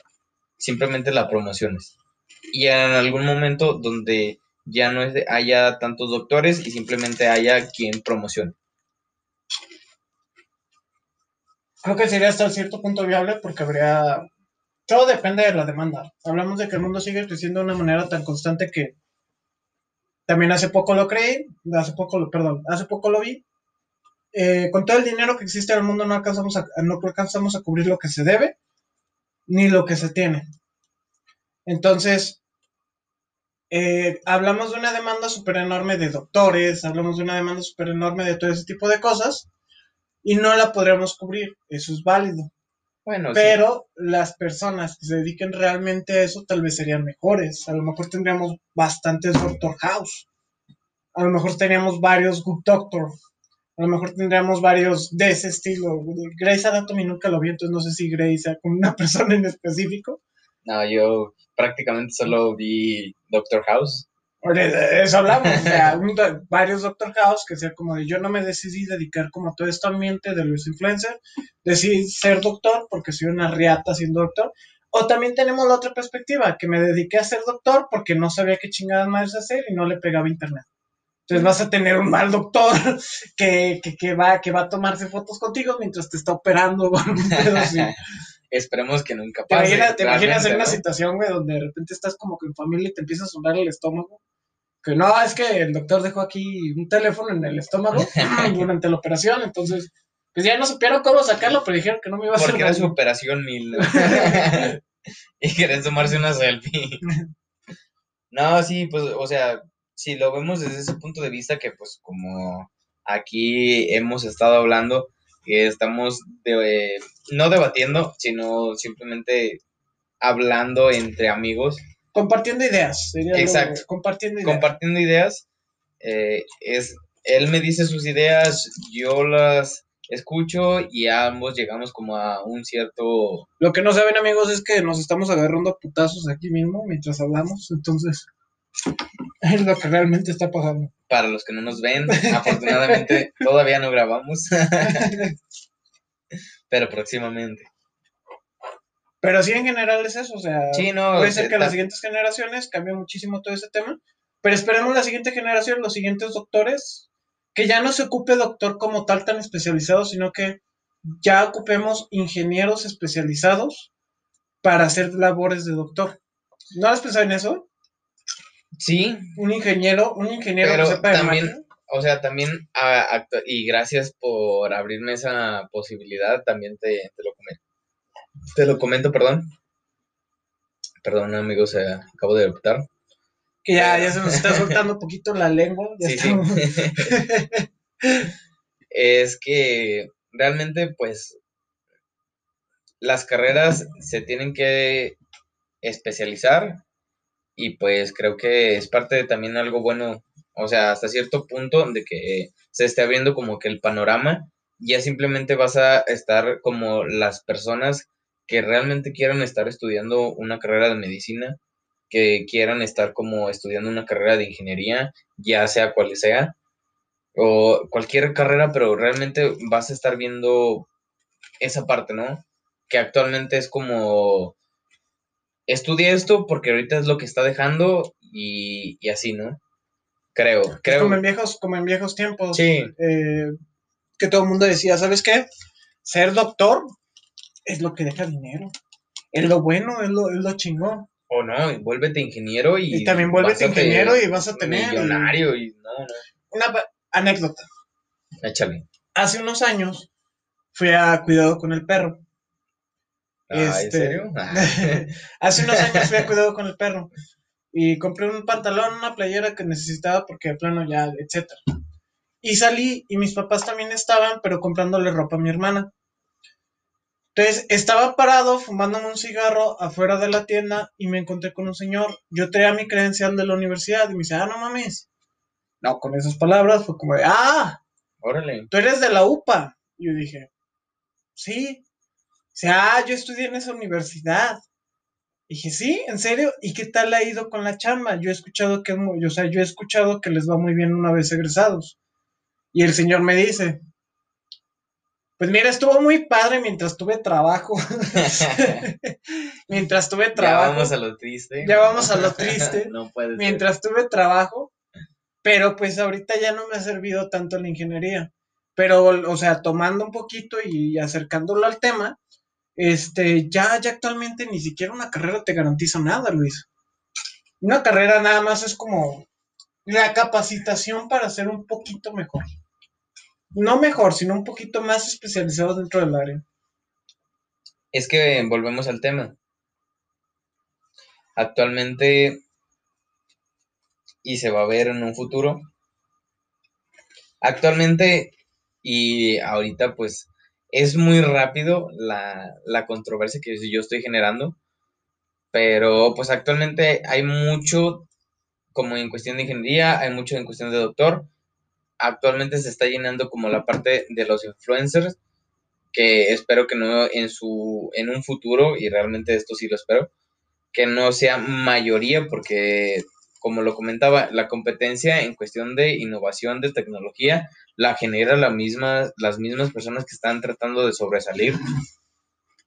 simplemente la promociones. Y en algún momento donde ya no haya tantos doctores y simplemente haya quien promocione.
Creo que sería hasta cierto punto viable porque habría... Todo depende de la demanda. Hablamos de que el mundo sigue creciendo de una manera tan constante que también hace poco lo creí, hace poco lo, perdón, hace poco lo vi. Eh, con todo el dinero que existe en el mundo no alcanzamos a, no alcanzamos a cubrir lo que se debe ni lo que se tiene. Entonces, eh, hablamos de una demanda súper enorme de doctores, hablamos de una demanda súper enorme de todo ese tipo de cosas y no la podríamos cubrir. Eso es válido. Bueno, pero las personas que se dediquen realmente a eso tal vez serían mejores. A lo mejor tendríamos bastantes Doctor House. A lo mejor tendríamos varios Good Doctor. A lo mejor tendríamos varios de ese estilo. Grey's Anatomy nunca lo vi, entonces no sé si Grey sea con una <laughs> persona en específico.
No, yo prácticamente solo vi Doctor House
de eso hablamos, o sea, varios Doctor House que sea como de yo no me decidí dedicar como a todo este ambiente de los influencers, decidí ser doctor porque soy una riata siendo doctor. O también tenemos la otra perspectiva, que me dediqué a ser doctor porque no sabía qué chingadas más hacer y no le pegaba internet. Entonces vas a tener un mal doctor que, que, que, va, que va a tomarse fotos contigo mientras te está operando. <laughs>
Esperemos que nunca pase.
¿Te imaginas, en una situación, güey, donde de repente estás como que en familia y te empieza a sonar el estómago? Que no, es que el doctor dejó aquí un teléfono en el estómago <laughs> durante la operación, entonces, pues ya no supieron cómo sacarlo, pero dijeron que no me iba a
hacer. Porque era su operación mil. <laughs> <laughs> y querían tomarse una selfie. no, sí, pues, o sea, si lo vemos desde ese punto de vista, que pues como aquí hemos estado hablando, estamos de, no debatiendo, sino simplemente hablando entre amigos.
Compartiendo ideas.
Exacto.
compartiendo
ideas. Compartiendo ideas. Eh, es, él me dice sus ideas, yo las escucho y ambos llegamos como a un cierto...
Lo que no saben amigos es que nos estamos agarrando putazos aquí mismo mientras hablamos, entonces es lo que realmente está pasando
para los que no nos ven, afortunadamente <laughs> todavía no grabamos, <laughs> pero próximamente.
Pero sí, en general es eso, o sea, puede ser que las siguientes generaciones cambie muchísimo todo ese tema, pero esperemos la siguiente generación, los siguientes doctores, que ya no se ocupe doctor como tal tan especializado, sino que ya ocupemos ingenieros especializados para hacer labores de doctor. ¿No has pensado en eso?
Sí.
Un ingeniero, un ingeniero
Pero
que sepa de
también,
máquinas.
o sea, también, a- y gracias por abrirme esa posibilidad, también te, te lo comento. Te lo comento, perdón. Perdón, amigos, eh, acabo de optar.
Que ya, ya se nos está soltando un <laughs> poquito la lengua. Ya
Sí, sí. <laughs> es que realmente, pues, las carreras se tienen que especializar y pues creo que es parte de también algo bueno, o sea, hasta cierto punto de que se esté abriendo como que el panorama, ya simplemente vas a estar como las personas que realmente quieran estar estudiando una carrera de medicina, que quieran estar como estudiando una carrera de ingeniería, ya sea cual sea, o cualquier carrera, pero realmente vas a estar viendo esa parte, ¿no? Que actualmente es como, estudia esto porque ahorita es lo que está dejando y, y así, ¿no? Creo, creo.
Como en viejos, como en viejos tiempos.
Sí,
eh, que todo el mundo decía, ¿sabes qué? Ser doctor es lo que deja dinero. Es lo bueno, es lo, es lo chingón.
o no, y vuélvete ingeniero y...
Y también vuélvete ingeniero y vas a tener-
Millonario y no, no,
Una anécdota.
échale.
Hace unos años fui a cuidado con el perro.
Ah, ¿en
Este-
serio? Ah, <laughs>
Hace unos años fui a cuidado con el perro. Y compré un pantalón, una playera que necesitaba porque de plano ya, etcétera. Y salí y mis papás también estaban, pero comprándole ropa a mi hermana. Entonces, estaba parado fumándome un cigarro afuera de la tienda y me encontré con un señor. Yo traía mi credencial de la universidad y me dice, ah, no mames. No, con esas palabras fue como ah,
órale.
tú eres de la UPA. Y yo dije, sí. O sea, ah, yo estudié en esa universidad. Dije, sí, ¿en serio? ¿Y qué tal ha ido con la chamba? Yo he escuchado que, es muy- o sea, yo he escuchado que les va muy bien una vez egresados. Y el señor me dice, pues mira, estuvo muy padre mientras tuve trabajo. <laughs> <laughs> mientras tuve
Ya
trabajo.
vamos a lo triste.
Ya vamos a lo triste. <laughs>
no puede ser.
mientras tuve trabajo, pero pues ahorita ya no me ha servido tanto la ingeniería. Pero, o sea, tomando un poquito y acercándolo al tema, este, ya, ya actualmente ni siquiera una carrera te garantiza nada, Luis. Una carrera nada más es como la capacitación para ser un poquito mejor. No mejor, sino un poquito más especializado dentro del área.
Es que volvemos al tema. Actualmente, y se va a ver en un futuro, actualmente y ahorita pues es muy rápido la, la controversia que yo estoy generando, pero pues actualmente hay mucho como en cuestión de ingeniería, hay mucho en cuestión de doctor. Actualmente se está llenando como la parte de los influencers, que espero que no en su en un futuro y realmente esto sí lo espero que no sea mayoría porque como lo comentaba la competencia en cuestión de innovación de tecnología la genera la misma, las mismas personas que están tratando de sobresalir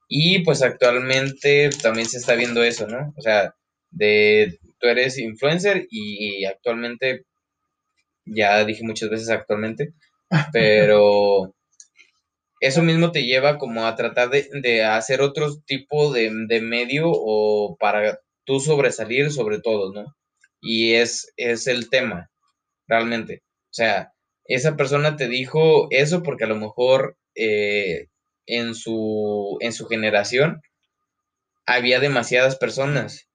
y pues actualmente también se está viendo eso no o sea de tú eres influencer y actualmente ya dije muchas veces actualmente <laughs> pero eso mismo te lleva como a tratar de, de hacer otro tipo de, de, medio o para tú sobresalir sobre todo, ¿no? Y es, es el tema, realmente. O sea, esa persona te dijo eso porque a lo mejor eh, en, su, en su generación había demasiadas personas.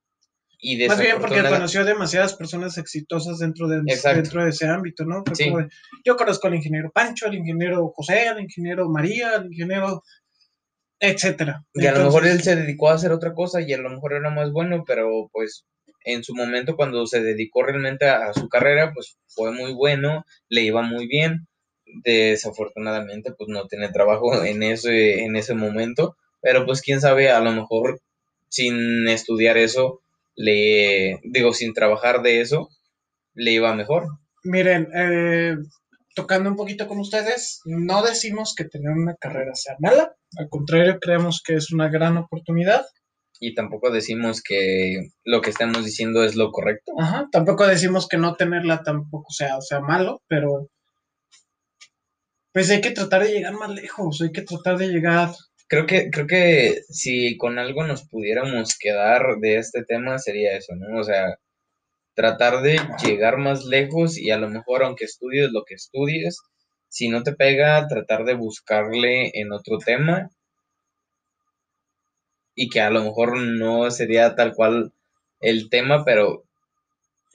Y
Más bien porque conoció demasiadas personas exitosas dentro de, dentro de ese ámbito, ¿no?
Sí.
de, yo conozco al ingeniero Pancho, al ingeniero José, al ingeniero María, al ingeniero, etcétera.
Y a lo mejor él se dedicó a hacer otra cosa y a lo mejor era más bueno, pero pues en su momento cuando se dedicó realmente a, su carrera, pues fue muy bueno, le iba muy bien. Desafortunadamente, pues no tiene trabajo <laughs> en ese, en ese momento, pero pues quién sabe, a lo mejor sin estudiar eso, le digo, sin trabajar de eso, le iba mejor.
Miren, eh, tocando un poquito con ustedes, no decimos que tener una carrera sea mala, al contrario, creemos que es una gran oportunidad.
Y tampoco decimos que lo que estamos diciendo es lo correcto.
Ajá, tampoco decimos que no tenerla tampoco sea, sea malo, pero pues hay que tratar de llegar más lejos, hay que tratar de llegar
creo que, creo que si con algo nos pudiéramos quedar de este tema sería eso, ¿no? O sea, tratar de llegar más lejos y a lo mejor aunque estudies lo que estudies, si no te pega, tratar de buscarle en otro tema y que a lo mejor no sería tal cual el tema, pero...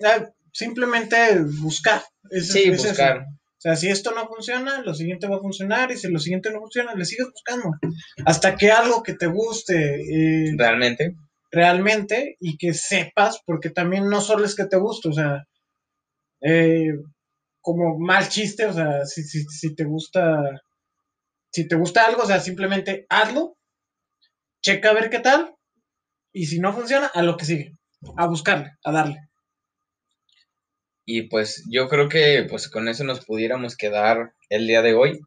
Ah, simplemente buscar.
sí, buscar.
O sea, si esto no funciona, lo siguiente va a funcionar y si lo siguiente no funciona, le sigues buscando. Hasta que algo que te guste.
Eh, realmente.
Realmente y que sepas, porque también no solo es que te guste, o sea, eh, como mal chiste, o sea, si, si, si te gusta, si te gusta algo, o sea, simplemente hazlo, checa a ver qué tal, y si no funciona, a lo que sigue, a buscarle, a darle.
Y pues yo creo que pues con eso nos pudiéramos quedar el día de hoy.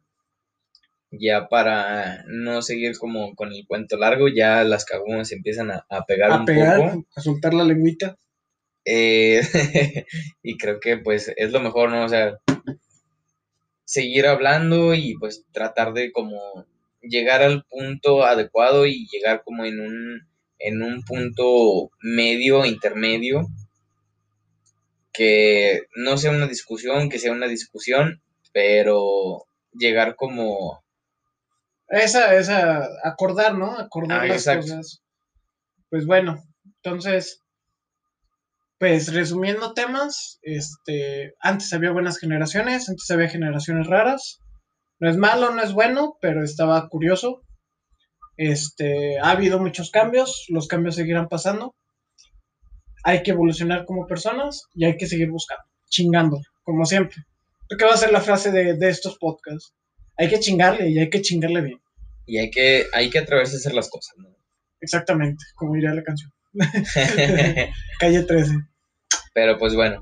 Ya para no seguir como con el cuento largo, ya las cagumas empiezan a, pegar
a pegar, A soltar la lengüita.
Eh, <laughs> y creo que pues es lo mejor, ¿no? O sea, seguir hablando y pues tratar de como llegar al punto adecuado y llegar como en un, en un punto medio, intermedio, que no sea una discusión, que sea una discusión, pero llegar como...
Esa, esa, acordar, ¿no? Acordar ah, las cosas. Pues bueno, entonces, pues resumiendo temas, este, antes había buenas generaciones, antes había generaciones raras. No es malo, no es bueno, pero estaba curioso. Este, ha habido muchos cambios, los cambios seguirán pasando hay que evolucionar como personas y hay que seguir buscando, chingando, como siempre. ¿Qué va a ser la frase de, estos podcasts? Hay que chingarle y hay que chingarle bien.
Y hay que, hay que atreverse a hacer las cosas, ¿no?
Exactamente, como diría la canción. <laughs> Calle 13.
Pero pues bueno,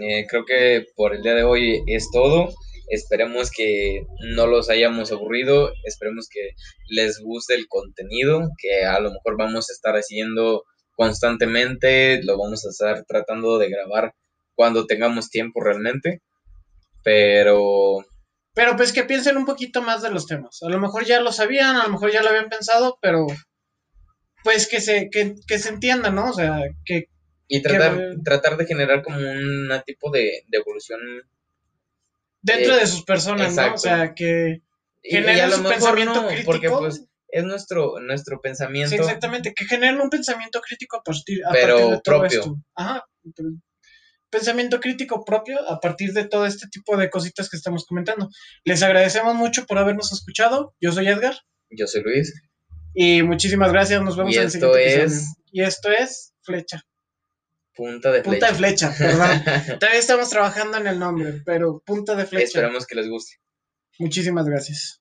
eh, creo que por el día de hoy es todo. Esperemos que no los hayamos aburrido, esperemos que les guste el contenido, que a lo mejor vamos a estar haciendo constantemente, lo vamos a estar tratando de grabar cuando tengamos tiempo realmente, pero...
Pero pues que piensen un poquito más de los temas. A lo mejor ya lo sabían, a lo mejor ya lo habían pensado, pero pues que se, que, se entienda, ¿no? O sea, que...
Y tratar, tratar de generar como un tipo de, evolución.
Dentro de sus personas, ¿no? O sea, que generen su pensamiento crítico.
Porque pues es nuestro, nuestro pensamiento. Sí,
exactamente, que generen un pensamiento crítico a partir,
pero
de
todo propio. esto.
Ajá. Pensamiento crítico propio a partir de todo este tipo de cositas que estamos comentando. Les agradecemos mucho por habernos escuchado. Yo soy Edgar.
Yo soy Luis.
Y muchísimas gracias. Nos vemos en el siguiente es... Y esto es Flecha.
Punta de
flecha. Punta de flecha, perdón. <laughs> Todavía estamos trabajando en el nombre, pero punta de flecha.
Esperamos que les guste.
Muchísimas gracias.